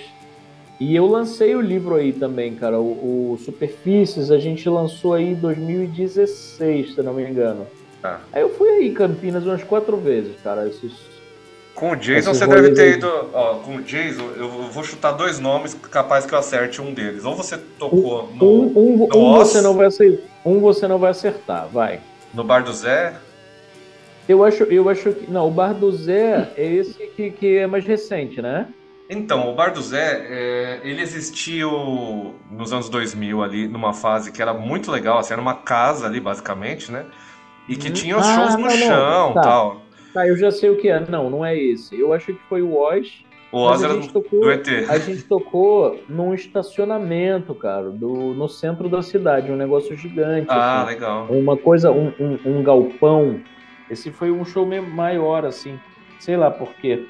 Speaker 3: E eu lancei o livro aí também, cara. O, o Superfícies a gente lançou aí em 2016, se não me engano.
Speaker 1: Ah.
Speaker 3: Aí eu fui aí Campinas umas quatro vezes, cara. Esses...
Speaker 1: Com o Jason, você deve ter
Speaker 3: aí.
Speaker 1: ido. Ó, com o Jason, eu vou chutar dois nomes, capaz que eu acerte um deles. Ou você tocou no,
Speaker 3: Um, um,
Speaker 1: no
Speaker 3: um você não vai acertar, um você não vai acertar, vai.
Speaker 1: no Bar do Zé.
Speaker 3: Eu acho, eu acho que. Não, o Bar do Zé é esse que, que é mais recente, né?
Speaker 1: Então, o Bar do Zé, é, ele existiu nos anos 2000 ali, numa fase que era muito legal, assim, era uma casa ali, basicamente, né? E que
Speaker 3: Uhum.
Speaker 1: tinha os
Speaker 3: Ah,
Speaker 1: shows no
Speaker 3: não,
Speaker 1: chão e
Speaker 3: tá.
Speaker 1: tal.
Speaker 3: Tá, eu já sei o que é. Não, não é esse. Eu acho que foi o Oz.
Speaker 1: O Oz
Speaker 3: a
Speaker 1: era
Speaker 3: tocou,
Speaker 1: do ET.
Speaker 3: A gente tocou num estacionamento, cara, do, no centro da cidade, um negócio gigante.
Speaker 1: Ah,
Speaker 3: assim.
Speaker 1: legal.
Speaker 3: Uma coisa, um, um, um galpão. Esse foi um show maior, assim. Sei lá por quê.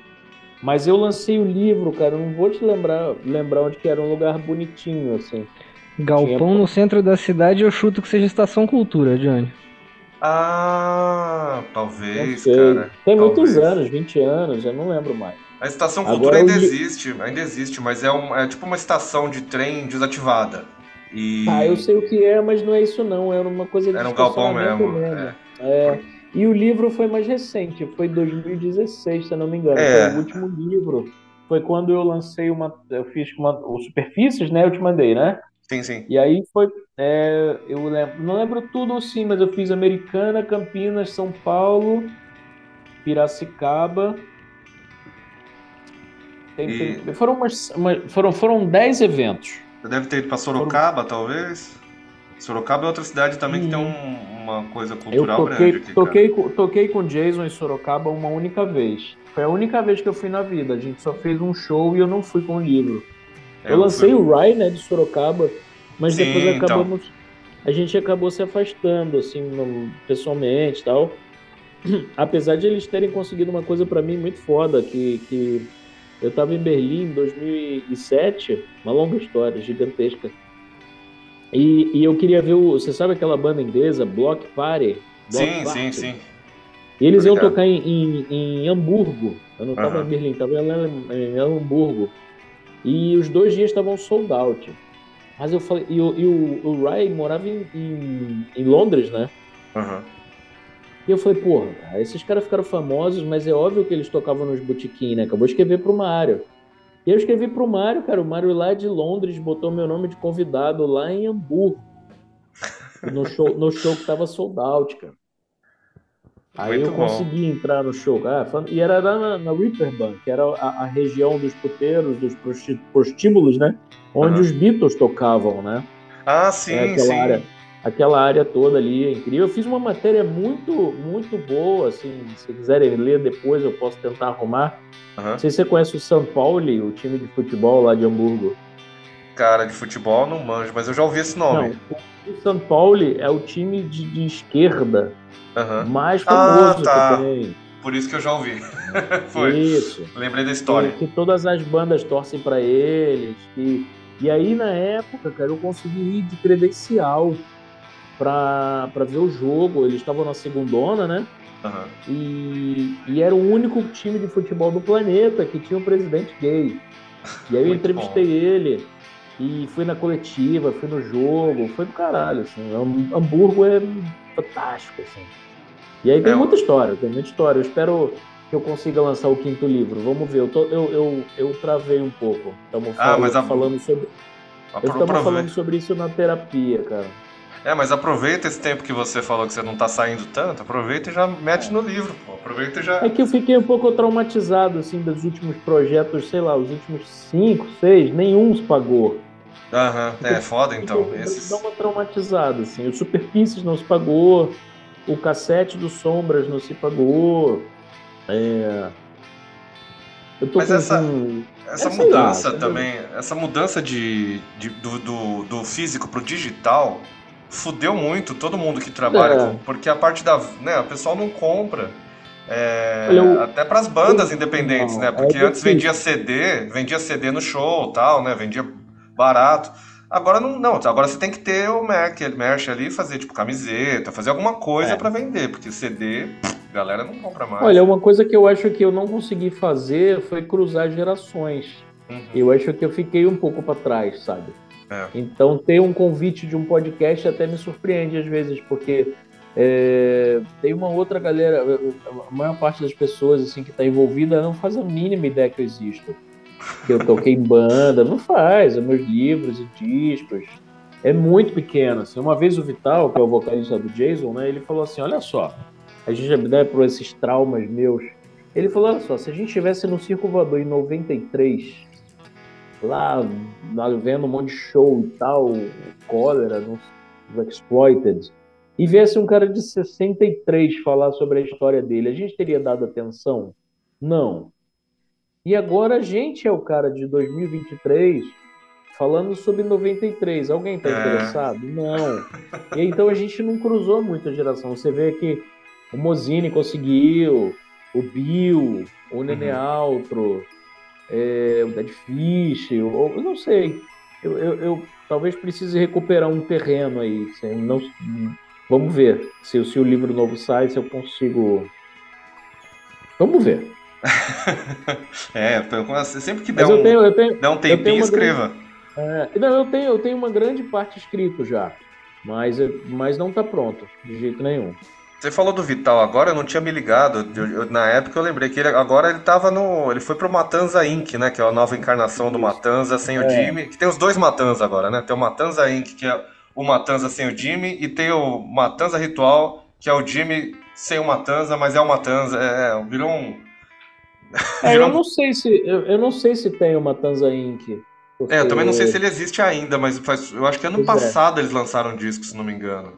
Speaker 3: Mas eu lancei o livro, cara. eu Não vou te lembrar, lembrar onde que era um lugar bonitinho, assim.
Speaker 2: Galpão no centro da cidade, eu chuto que seja Estação Cultura, Johnny.
Speaker 1: Ah, talvez, cara.
Speaker 3: Tem muitos
Speaker 1: talvez.
Speaker 3: anos, 20 anos, eu não lembro mais.
Speaker 1: A estação
Speaker 3: Agora
Speaker 1: Cultura ainda existe, ainda existe, mas é, um, é tipo uma estação de trem desativada. E
Speaker 3: Ah, eu sei o que é, mas não é isso não. Era uma coisa de
Speaker 1: era um galpão mesmo. é.
Speaker 3: É. E o livro foi mais recente, foi 2016, se eu não me engano.
Speaker 1: É.
Speaker 3: Foi o último livro. Foi quando eu lancei uma. Eu fiz uma, o Superfícies, né? Eu te mandei, né?
Speaker 1: Sim, sim.
Speaker 3: E aí foi. é, eu lembro, não lembro tudo sim, mas eu fiz Americana, Campinas, São Paulo, Piracicaba. Tem-
Speaker 1: E-
Speaker 3: tem- foram, umas, uma- foram, foram 10 eventos.
Speaker 1: Você deve ter ido pra Sorocaba, talvez? Sorocaba é outra cidade também que tem um- uma coisa
Speaker 3: Eu
Speaker 1: cultural
Speaker 3: toquei,
Speaker 1: grande aqui,
Speaker 3: toquei, com- toquei com Jason em Sorocaba uma única vez. Foi a única vez que eu fui na vida. A gente só fez um show e eu não fui com o livro. Eu lancei
Speaker 1: fui-
Speaker 3: o Rai, né, de Sorocaba, mas
Speaker 1: Sim,
Speaker 3: depois
Speaker 1: então.
Speaker 3: acabamos. A gente acabou se afastando, assim, no- pessoalmente e tal. Apesar de eles terem conseguido uma coisa pra mim muito foda, que, que eu tava em Berlim em 2007, uma longa história, gigantesca. E, e eu queria ver o. Você sabe aquela banda inglesa, Block Party? Block
Speaker 1: Sim,
Speaker 3: Party?
Speaker 1: sim, sim.
Speaker 3: E eles iam
Speaker 1: Obrigado.
Speaker 3: tocar em, em, em Hamburgo. Eu não estava
Speaker 1: Aham.
Speaker 3: em Berlim, estava em, em Hamburgo. E os dois dias estavam sold out. Mas eu falei, e o, e o, o Ray morava em, em, em Londres, né?
Speaker 1: Aham.
Speaker 3: E eu falei, porra, cara, esses caras ficaram famosos, mas é óbvio que eles tocavam nos botequins, né? Acabou de escrever pro Mário. E eu escrevi pro Mário, cara, o Mário lá de Londres botou meu nome de convidado lá em Hamburgo. No show, no show que tava sold out, cara. Aí
Speaker 1: Muito
Speaker 3: eu
Speaker 1: bom.
Speaker 3: consegui entrar no show. Ah, e era lá na, na Ripperbank, que era a, a região dos puteiros, dos prostíbulos, né? Onde
Speaker 1: Aham.
Speaker 3: os Beatles tocavam, né?
Speaker 1: Ah, sim,
Speaker 3: É, aquela
Speaker 1: sim.
Speaker 3: área aquela área toda ali é incrível. Eu fiz uma matéria muito, muito boa, assim, se quiserem ler depois eu posso tentar arrumar.
Speaker 1: Aham.
Speaker 3: Não sei se você conhece o São Paulo, o time de futebol lá de Hamburgo.
Speaker 1: Cara, de futebol não manjo, mas eu já ouvi esse nome.
Speaker 3: Não, o São Paulo é o time de, de esquerda
Speaker 1: Aham.
Speaker 3: mais
Speaker 1: Ah,
Speaker 3: famoso
Speaker 1: tá.
Speaker 3: que tem.
Speaker 1: Por isso que eu já ouvi. Foi.
Speaker 3: Isso.
Speaker 1: Lembrei da história.
Speaker 3: Que, que todas as bandas torcem pra eles. E, e aí, na época, cara, eu consegui ir de credencial pra, pra ver o jogo. Eles estavam na segundona, né?
Speaker 1: Aham.
Speaker 3: E, e era o único time de futebol do planeta que tinha um presidente gay. E aí eu entrevistei ele e fui na coletiva, fui no jogo, foi do caralho, assim. Ham- Hamburgo é fantástico, assim. E aí tem
Speaker 1: É,
Speaker 3: muita história, tem muita história. Eu espero que eu consiga lançar o quinto livro. Vamos ver, eu, tô- eu, eu, eu travei um pouco. Estamos
Speaker 1: Ah, mas a-
Speaker 3: falando sobre. Estamos falando sobre isso na terapia, cara.
Speaker 1: É, mas aproveita esse tempo que você falou que você não tá saindo tanto, aproveita e já mete no livro, pô. Aproveita e já.
Speaker 3: É que eu fiquei um pouco traumatizado, assim, dos últimos projetos, sei lá, os últimos cinco, seis, nenhum se pagou.
Speaker 1: Aham, é foda então.
Speaker 3: Dá
Speaker 1: Esses...
Speaker 3: uma traumatizada, assim. O Superfícies não se pagou, o cassete do Sombras não se pagou. É... Eu tô
Speaker 1: Mas
Speaker 3: com,
Speaker 1: essa-
Speaker 3: com-
Speaker 1: Essa
Speaker 3: É, lá,
Speaker 1: mudança também, essa mudança de, de- do, do, do físico pro digital fudeu muito todo mundo que trabalha,
Speaker 3: É.
Speaker 1: com- porque a parte da. Né, o pessoal não compra. É,
Speaker 3: Olha, eu-
Speaker 1: até para as bandas
Speaker 3: eu-
Speaker 1: independentes,
Speaker 3: não,
Speaker 1: né?
Speaker 3: é
Speaker 1: Porque antes vendia CD, vendia CD no show tal, né? Vendia barato. Agora não, não, agora você tem que ter o merch, merch ali, fazer tipo camiseta, fazer alguma coisa
Speaker 3: É.
Speaker 1: pra vender, porque CD, pff, galera não compra mais.
Speaker 3: Olha, uma coisa que eu acho que eu não consegui fazer foi cruzar gerações.
Speaker 1: Uhum.
Speaker 3: Eu acho que eu fiquei um pouco para trás, sabe?
Speaker 1: É.
Speaker 3: Então, ter um convite de um podcast até me surpreende às vezes, porque é, tem uma outra galera, a maior parte das pessoas assim que está envolvida não faz a mínima ideia que eu existo. Que eu toquei em banda, não faz, é meus livros e discos. É muito pequeno. Assim. Uma vez o Vital, que é o vocalista do Jason, né, ele falou assim: olha só, a gente já né, por esses traumas meus. Ele falou: olha só, se a gente estivesse no Circo Voador em 93, lá, lá vendo um monte de show e tal, cólera, no, no Exploited, e viesse um cara de 63 falar sobre a história dele, a gente teria dado atenção? Não. E agora a gente é o cara de 2023 falando sobre 93. Alguém está
Speaker 1: É.
Speaker 3: interessado? Não. E então a gente não cruzou muito a geração. Você vê que o Mozini conseguiu, o Bill, o Nenê Altro, é, o Dead Fish, ou, eu não sei. Eu, eu- eu talvez precise recuperar um terreno aí. não- vamos ver se, se o livro novo sai, se eu consigo. Vamos ver.
Speaker 1: É, sempre que der um,
Speaker 3: tenho, eu tenho,
Speaker 1: der um
Speaker 3: eu tenho
Speaker 1: tempinho, escreva.
Speaker 3: é, não, eu tenho, eu tenho uma grande parte escrito já, mas, mas não está pronto de jeito nenhum.
Speaker 1: Você falou do Vital agora, eu não tinha me ligado. Eu- eu- na época eu lembrei que ele agora ele tava no. Ele foi pro Matanza Inc., né? Que é a nova encarnação do Matanza sem o
Speaker 3: É.
Speaker 1: Jimmy. Que tem os dois Matanza agora, né? Tem o Matanza Inc., que é o Matanza sem o Jimmy, e tem o Matanza Ritual, que é o Jimmy sem o Matanza, mas é o Matanza. É, é, virou um.
Speaker 3: É, eu não sei se eu, eu não sei se tem uma Tanza Inc. porque-
Speaker 1: É, eu também não sei se ele existe ainda, mas faz, eu acho que ano
Speaker 3: Pois é.
Speaker 1: passado eles lançaram um disco, se não me engano.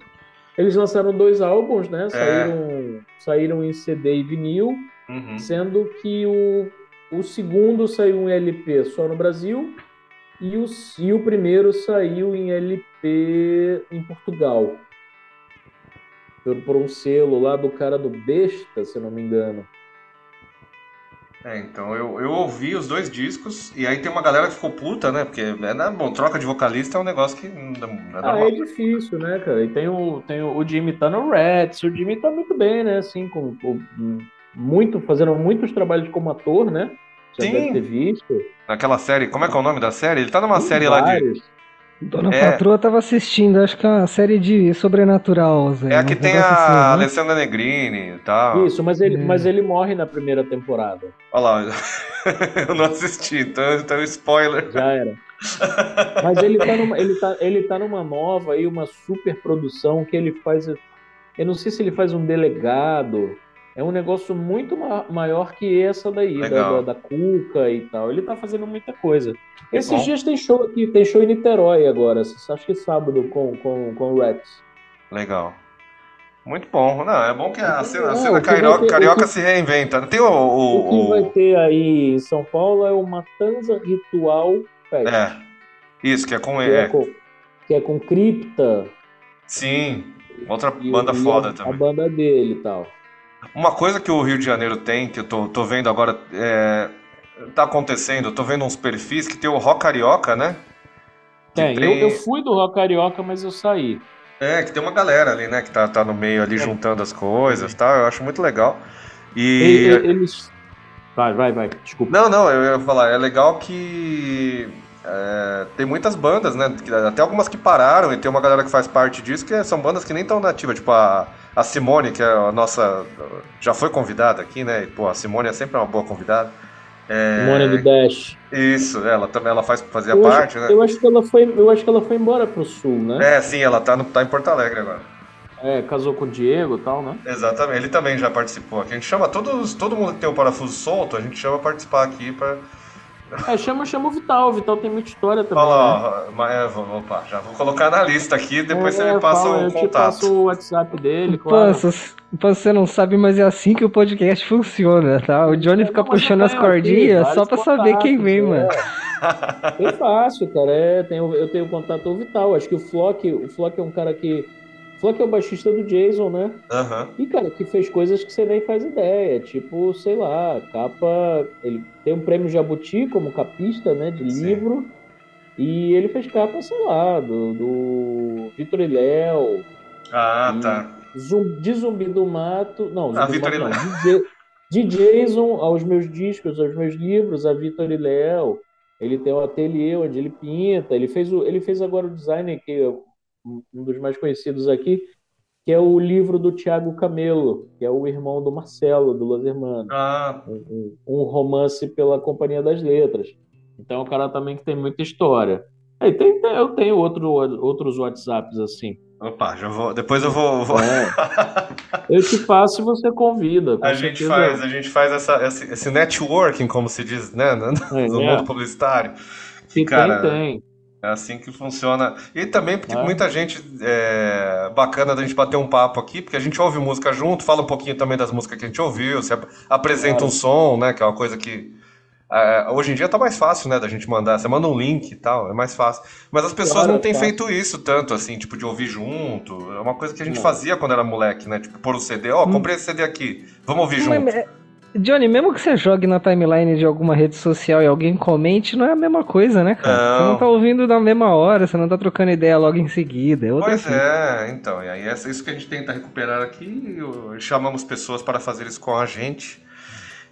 Speaker 3: Eles lançaram dois álbuns,
Speaker 1: É.
Speaker 3: né? Saíram, saíram em CD e vinil,
Speaker 1: Uhum.
Speaker 3: sendo que o, o segundo saiu em LP só no Brasil e o, e o primeiro saiu em LP em Portugal. Por, por um selo lá do cara do Besta, se não me engano.
Speaker 1: É, então eu, eu ouvi os dois discos, e aí tem uma galera que ficou puta, né? Porque, é, bom, troca de vocalista é um negócio que não não é
Speaker 3: Ah,
Speaker 1: normal.
Speaker 3: é difícil, né, cara? E tem o, tem o, o Jimmy tá no Reds, o Jimmy tá muito bem, né? Assim, com, com- muito, fazendo muitos trabalhos como ator, né? Já
Speaker 1: Sim.
Speaker 3: deve ter visto.
Speaker 1: Naquela série, como é que é o nome da série? Ele tá numa
Speaker 3: Tem
Speaker 1: série lá de.
Speaker 2: Dona
Speaker 1: É.
Speaker 2: Patroa tava assistindo, acho que é uma série de sobrenatural, Zé.
Speaker 1: É a que tem a
Speaker 2: assim, né?
Speaker 1: Alessandra Negrini e tal.
Speaker 3: Isso, mas ele,
Speaker 2: É.
Speaker 3: mas ele morre na primeira temporada.
Speaker 1: Olha lá, eu não assisti, então, então spoiler.
Speaker 3: Já era. Mas ele tá, numa, ele, tá, ele tá numa nova aí, uma super produção que ele faz. Eu não sei se ele faz um delegado. É um negócio muito ma- maior que essa daí, da, da, da Cuca e tal. Ele tá fazendo muita coisa. Esses
Speaker 1: bom.
Speaker 3: dias tem show aqui, tem show em Niterói agora, acho que sábado com, com, com o Rex.
Speaker 1: Legal. Muito bom. Não, é bom que a cena, a
Speaker 3: É,
Speaker 1: cena carioca,
Speaker 3: ter-
Speaker 1: carioca
Speaker 3: que-
Speaker 1: se reinventa. Tem o. o-
Speaker 3: O que
Speaker 1: o-
Speaker 3: vai ter aí em São Paulo é o Matanza Ritual Fest.
Speaker 1: É. Isso, que é com.
Speaker 3: que, é
Speaker 1: É,
Speaker 3: com, que é com Cripta
Speaker 1: sim. Outra
Speaker 3: e,
Speaker 1: banda
Speaker 3: e
Speaker 1: foda
Speaker 3: a,
Speaker 1: também.
Speaker 3: a banda dele e tal.
Speaker 1: Uma coisa que o Rio de Janeiro tem, que eu tô, tô vendo agora, é, tá acontecendo, eu tô vendo uns perfis que tem o Rock Carioca, né? Que
Speaker 3: Tem, eu, eu fui do Rock Carioca, mas eu saí.
Speaker 1: É, que tem uma galera ali, né, que tá, tá no meio ali juntando as coisas e tal, eu acho muito legal. E.
Speaker 3: E- eles. Vai, vai, vai. Desculpa.
Speaker 1: Não, não, eu ia falar, é legal que é, tem muitas bandas, né? Até algumas que pararam e tem uma galera que faz parte disso, que são bandas que nem estão nativas, tipo a, a Simone, que é a nossa. Já foi convidada aqui, né? E, pô, a Simone é sempre uma boa convidada. É,
Speaker 3: Simone do Dash.
Speaker 1: Isso, ela também ela faz, fazia
Speaker 3: Eu
Speaker 1: parte,
Speaker 3: acho,
Speaker 1: né?
Speaker 3: eu acho que ela foi, eu acho que ela foi embora pro sul, né?
Speaker 1: É, sim, ela tá, no, tá em Porto Alegre agora.
Speaker 3: É, casou com o Diego e tal, né?
Speaker 1: Exatamente, ele também já participou aqui. A gente chama todos, todo mundo que tem o parafuso solto, a gente chama participar aqui pra.
Speaker 3: É, chama, chama o Vital. O Vital tem muita história também.
Speaker 1: Olha
Speaker 3: né?
Speaker 1: lá, ó, mas, é, opa, já vou colocar na lista aqui, depois você
Speaker 3: É,
Speaker 1: me passa
Speaker 3: fala,
Speaker 1: o
Speaker 3: eu
Speaker 1: contato.
Speaker 3: passo o WhatsApp dele, claro.
Speaker 2: Você não sabe, mas é assim que o podcast funciona, tá? O Johnny fica
Speaker 3: Não, mas
Speaker 2: puxando
Speaker 3: eu
Speaker 2: as
Speaker 3: aqui
Speaker 2: cordinhas só pra saber quem
Speaker 3: contatos,
Speaker 2: vem,
Speaker 3: é.
Speaker 2: mano.
Speaker 3: É fácil, cara. É, tenho, eu tenho contato com o Vital. Acho que o Flock, o Flock é um cara que. O Flock é o baixista do Jason, né?
Speaker 1: Aham.
Speaker 3: E, cara, que fez coisas que você nem faz ideia. Tipo, sei lá, capa. Ele tem um prêmio Jabuti como capista, né? De
Speaker 1: Sim.
Speaker 3: livro. E ele fez capa, sei lá, do, do Vitor e Léo,
Speaker 1: Ah,
Speaker 3: Hum.
Speaker 1: tá.
Speaker 3: Zum- de Zumbi do Mato. Não, Zumbi
Speaker 1: Ah,
Speaker 3: do
Speaker 1: Vitor e
Speaker 3: Mato não. De, de Jason aos meus discos, aos meus livros, a Vitor e Léo. Ele tem o ateliê onde ele pinta. Ele fez, o, ele fez agora o design, que um dos mais conhecidos aqui, que é o livro do Tiago Camelo, que é o irmão do Marcelo, do Los Hermanos.
Speaker 1: Ah,
Speaker 3: Um, um- romance pela Companhia das Letras. Então é um cara também que tem muita história. Aí tem, tem- eu tenho outro, outros WhatsApps assim.
Speaker 1: opa, já vou. Depois eu vou. vou-
Speaker 3: É. Eu te passo e você convida.
Speaker 1: A gente
Speaker 3: certeza.
Speaker 1: faz, a gente faz essa, esse, esse networking, como se diz, né? No
Speaker 3: É,
Speaker 1: mundo publicitário.
Speaker 3: Se
Speaker 1: cara,
Speaker 3: tem, tem.
Speaker 1: É assim que funciona. E também porque
Speaker 3: É.
Speaker 1: muita gente é bacana da gente bater um papo aqui, porque a gente ouve música junto, fala um pouquinho também das músicas que a gente ouviu, você ap- apresenta um som, né? Que é uma coisa que. é, hoje em dia tá mais fácil, né, da gente mandar. Você manda um link e tal, é mais fácil. Mas as pessoas
Speaker 3: Claro,
Speaker 1: não têm
Speaker 3: tá.
Speaker 1: feito isso tanto, assim, tipo, de ouvir junto. É uma coisa que a gente
Speaker 3: Não.
Speaker 1: fazia quando era moleque, né? Tipo, pôr o CD, ó, comprei esse CD aqui, vamos ouvir junto.
Speaker 2: É, Johnny, mesmo que você jogue na timeline de alguma rede social e alguém comente, não é a mesma coisa, né, cara? Você
Speaker 1: Não.
Speaker 2: não tá ouvindo na mesma hora, você não tá trocando ideia logo em seguida. É
Speaker 1: Pois
Speaker 2: fita.
Speaker 1: é, então, e aí é isso que a gente tenta recuperar aqui, chamamos pessoas para fazer isso com a gente.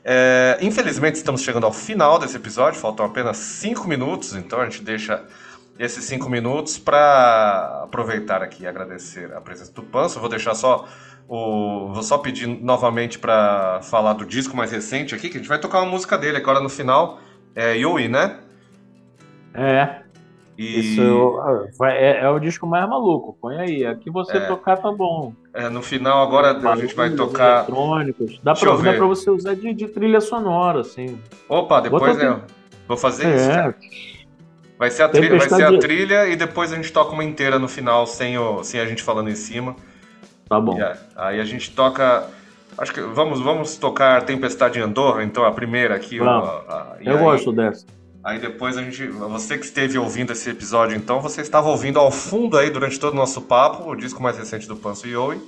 Speaker 1: É, infelizmente estamos chegando ao final desse episódio, faltam apenas cinco minutos, então a gente deixa esses cinco minutos para aproveitar aqui e agradecer a presença do Panso. Vou deixar só o. Vou só pedir novamente para falar do disco mais recente aqui, que a gente vai tocar uma música dele agora no final. É Yui, né?
Speaker 3: É.
Speaker 1: E
Speaker 3: Isso ah, vai- é, é o disco mais maluco. Põe aí. Aqui você
Speaker 1: É.
Speaker 3: tocar tá bom.
Speaker 1: é, no final agora a gente vai tocar.
Speaker 3: eletrônicos. Dá pra,
Speaker 1: eu
Speaker 3: dá pra você usar de, de trilha sonora, assim.
Speaker 1: Opa, depois né, vou fazer isso.
Speaker 3: É,
Speaker 1: cara. Vai ser, a trilha, vai ser a trilha e depois a gente toca uma inteira no final sem, o, sem a gente falando em cima.
Speaker 3: Tá bom.
Speaker 1: A- aí a gente toca. Acho que vamos, vamos tocar Tempestade em Andorra, então a primeira aqui. A- a-
Speaker 3: Eu
Speaker 1: aí-
Speaker 3: gosto dessa.
Speaker 1: Aí depois a gente. Você que esteve ouvindo esse episódio, então, você estava ouvindo ao fundo aí durante todo o nosso papo, o disco mais recente do Panso Yowie.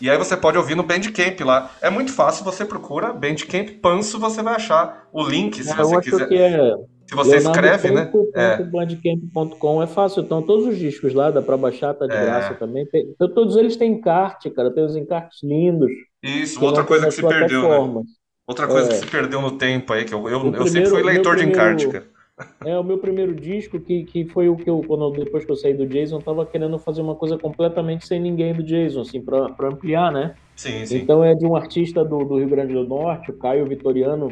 Speaker 1: E aí você pode ouvir no Bandcamp lá. É muito fácil, você procura Bandcamp Panso, você vai achar o link, se
Speaker 3: É, eu
Speaker 1: você
Speaker 3: acho
Speaker 1: quiser.
Speaker 3: que é
Speaker 1: Se você escreve, né? É.
Speaker 3: Leonardo.bandcamp.com é fácil. Então, todos os discos lá, dá pra baixar, tá de
Speaker 1: É.
Speaker 3: graça também. Tem- todos eles têm encarte, cara. Tem os encartes lindos.
Speaker 1: Isso, outra coisa que se perdeu, né? Outra coisa
Speaker 3: É.
Speaker 1: que se perdeu no tempo aí, que eu, eu,
Speaker 3: O
Speaker 1: eu sempre
Speaker 3: primeiro-
Speaker 1: fui leitor de
Speaker 3: primeiro-
Speaker 1: encarte, cara.
Speaker 3: É o meu primeiro disco que, que foi o que eu, quando, depois que eu saí do Jason, eu tava querendo fazer uma coisa completamente sem ninguém do Jason, assim, pra, pra ampliar, né?
Speaker 1: Sim, sim.
Speaker 3: Então é de um artista do, do Rio Grande do Norte, o Caio Vitoriano,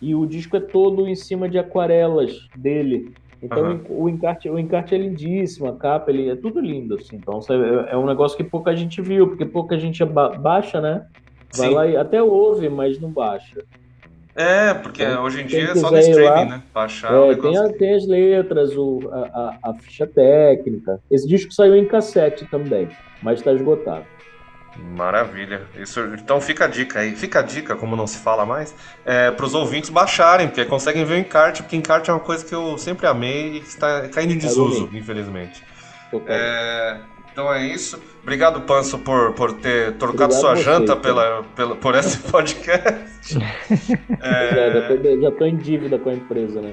Speaker 3: e o disco é todo em cima de aquarelas dele. Então
Speaker 1: Aham.
Speaker 3: o, encarte, o encarte é lindíssimo, a capa ele, é tudo lindo, assim. Então é, é um negócio que pouca gente viu, porque pouca gente ba- baixa, né? Vai
Speaker 1: Sim.
Speaker 3: lá e até ouve, mas não baixa.
Speaker 1: É, porque
Speaker 3: Então,
Speaker 1: hoje em dia é só no streaming,
Speaker 3: lá,
Speaker 1: né? Baixar
Speaker 3: É, tem, a- tem as letras, o, a, a- a ficha técnica. Esse disco saiu em cassete também, mas está esgotado.
Speaker 1: Maravilha. Isso, então fica a dica aí. Fica a dica, como não se fala mais, é, para os ouvintes baixarem, porque conseguem ver o encarte, porque encarte é uma coisa que eu sempre amei e que está caindo em desuso, infelizmente. É, então é isso. Obrigado, Panso, por, por ter trocado
Speaker 3: Obrigado
Speaker 1: sua
Speaker 3: você,
Speaker 1: janta pela, pela, por esse podcast.
Speaker 3: É, já, tô em dívida com a empresa, né?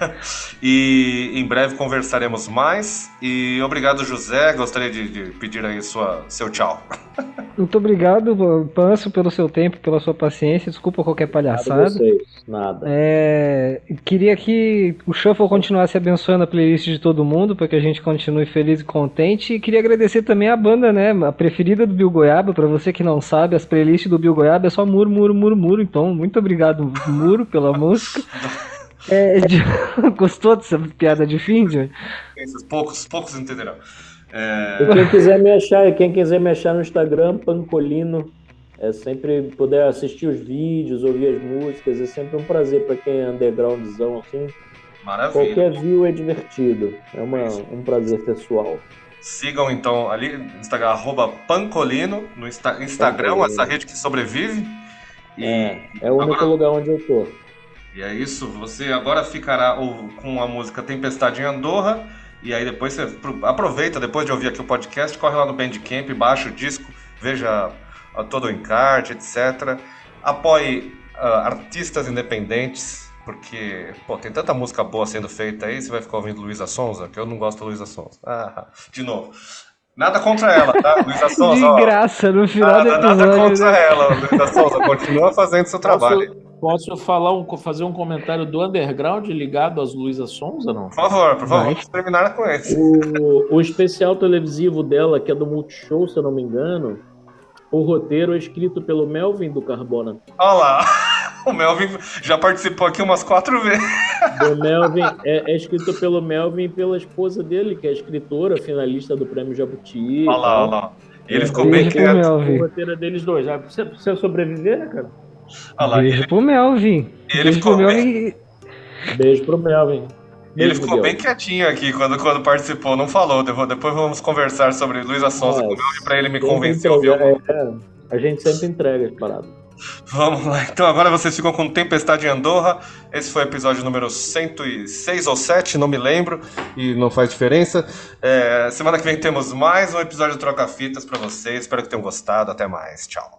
Speaker 1: e em breve conversaremos mais. E obrigado, José. Gostaria de, de pedir aí sua, seu tchau.
Speaker 2: Muito obrigado, Panso, pelo seu tempo, pela sua paciência. Desculpa qualquer
Speaker 3: Nada
Speaker 2: palhaçada.
Speaker 3: vocês, nada.
Speaker 2: É, queria que o Shuffle continuasse abençoando a playlist de todo mundo, para que a gente continue feliz e contente. E queria agradecer também a banda, né? A preferida do Bill Goiaba. Para você que não sabe, as playlists do Bill Goiaba é só muro, muro, muro, muro. Então, muito obrigado, Muro, pela música. É, de- Gostou dessa piada de fim, Johnny?
Speaker 1: Poucos, poucos entenderão. É,
Speaker 3: E quem quiser me achar, quem quiser me achar no Instagram, Pancolino, é sempre puder assistir os vídeos, ouvir as músicas, é sempre um prazer para quem é undergroundzão assim.
Speaker 1: maravilha.
Speaker 3: Qualquer view é divertido, é uma, um prazer pessoal.
Speaker 1: Sigam então ali no Instagram, arroba Pancolino, no Insta- Instagram,
Speaker 3: Pancolino.
Speaker 1: essa rede que sobrevive. E,
Speaker 3: É, é o único
Speaker 1: agora-
Speaker 3: lugar onde eu tô.
Speaker 1: e é isso, você agora ficará com a música Tempestade em Andorra. E aí depois você pro- aproveita, depois de ouvir aqui o podcast, corre lá no Bandcamp, baixa o disco, veja todo o encarte, etc. Apoie ah, artistas independentes, porque pô, tem tanta música boa sendo feita aí, você vai ficar ouvindo Luísa Sonza, que eu não gosto da Luísa Sonza. Ah, de novo. Nada contra ela, tá? Luísa Sonza,
Speaker 2: De
Speaker 1: ó,
Speaker 2: graça, no final do
Speaker 1: nada, nada
Speaker 2: episódio.
Speaker 1: contra
Speaker 2: né?
Speaker 1: ela, Luísa Sonza, continua fazendo seu trabalho.
Speaker 3: Posso, posso falar um, fazer um comentário do underground ligado às Luísa Sonza, não?
Speaker 1: Por favor, por favor, vamos terminar com esse.
Speaker 3: O, o especial televisivo dela, que é do Multishow, se eu não me engano, o roteiro é escrito pelo Melvin do Carbona.
Speaker 1: Olha lá, o Melvin já participou aqui umas quatro vezes.
Speaker 3: Do Melvin, é, é escrito pelo Melvin e pela esposa dele, que é escritora, finalista do Prêmio Jabuti.
Speaker 1: Olha lá, olha lá. Ele ficou bem
Speaker 2: Beijo
Speaker 1: quieto.
Speaker 3: O
Speaker 2: Melvin.
Speaker 3: roteiro é deles dois. Ah, Precisa, precisa sobreviver, né, cara?
Speaker 1: Olha lá,
Speaker 2: Beijo
Speaker 1: ele,
Speaker 2: pro Melvin.
Speaker 1: ele
Speaker 2: Beijo
Speaker 1: ficou
Speaker 2: pro
Speaker 1: bem-
Speaker 2: Melvin.
Speaker 3: Beijo pro Melvin.
Speaker 1: ele ficou
Speaker 3: Miguel.
Speaker 1: bem quietinho aqui quando, quando participou, não falou. Depois, depois vamos conversar sobre Sonza
Speaker 3: É,
Speaker 1: com o Melvin pra ele me convencer a ouvir. o-
Speaker 3: é, é, a gente sempre entrega as paradas.
Speaker 1: Vamos lá, então agora vocês ficam com Tempestade em Andorra. Esse foi o episódio número 106 ou 7, não me lembro, e não faz diferença. É, semana que vem temos mais um episódio do Troca Fitas pra vocês. Espero que tenham gostado. Até mais. Tchau.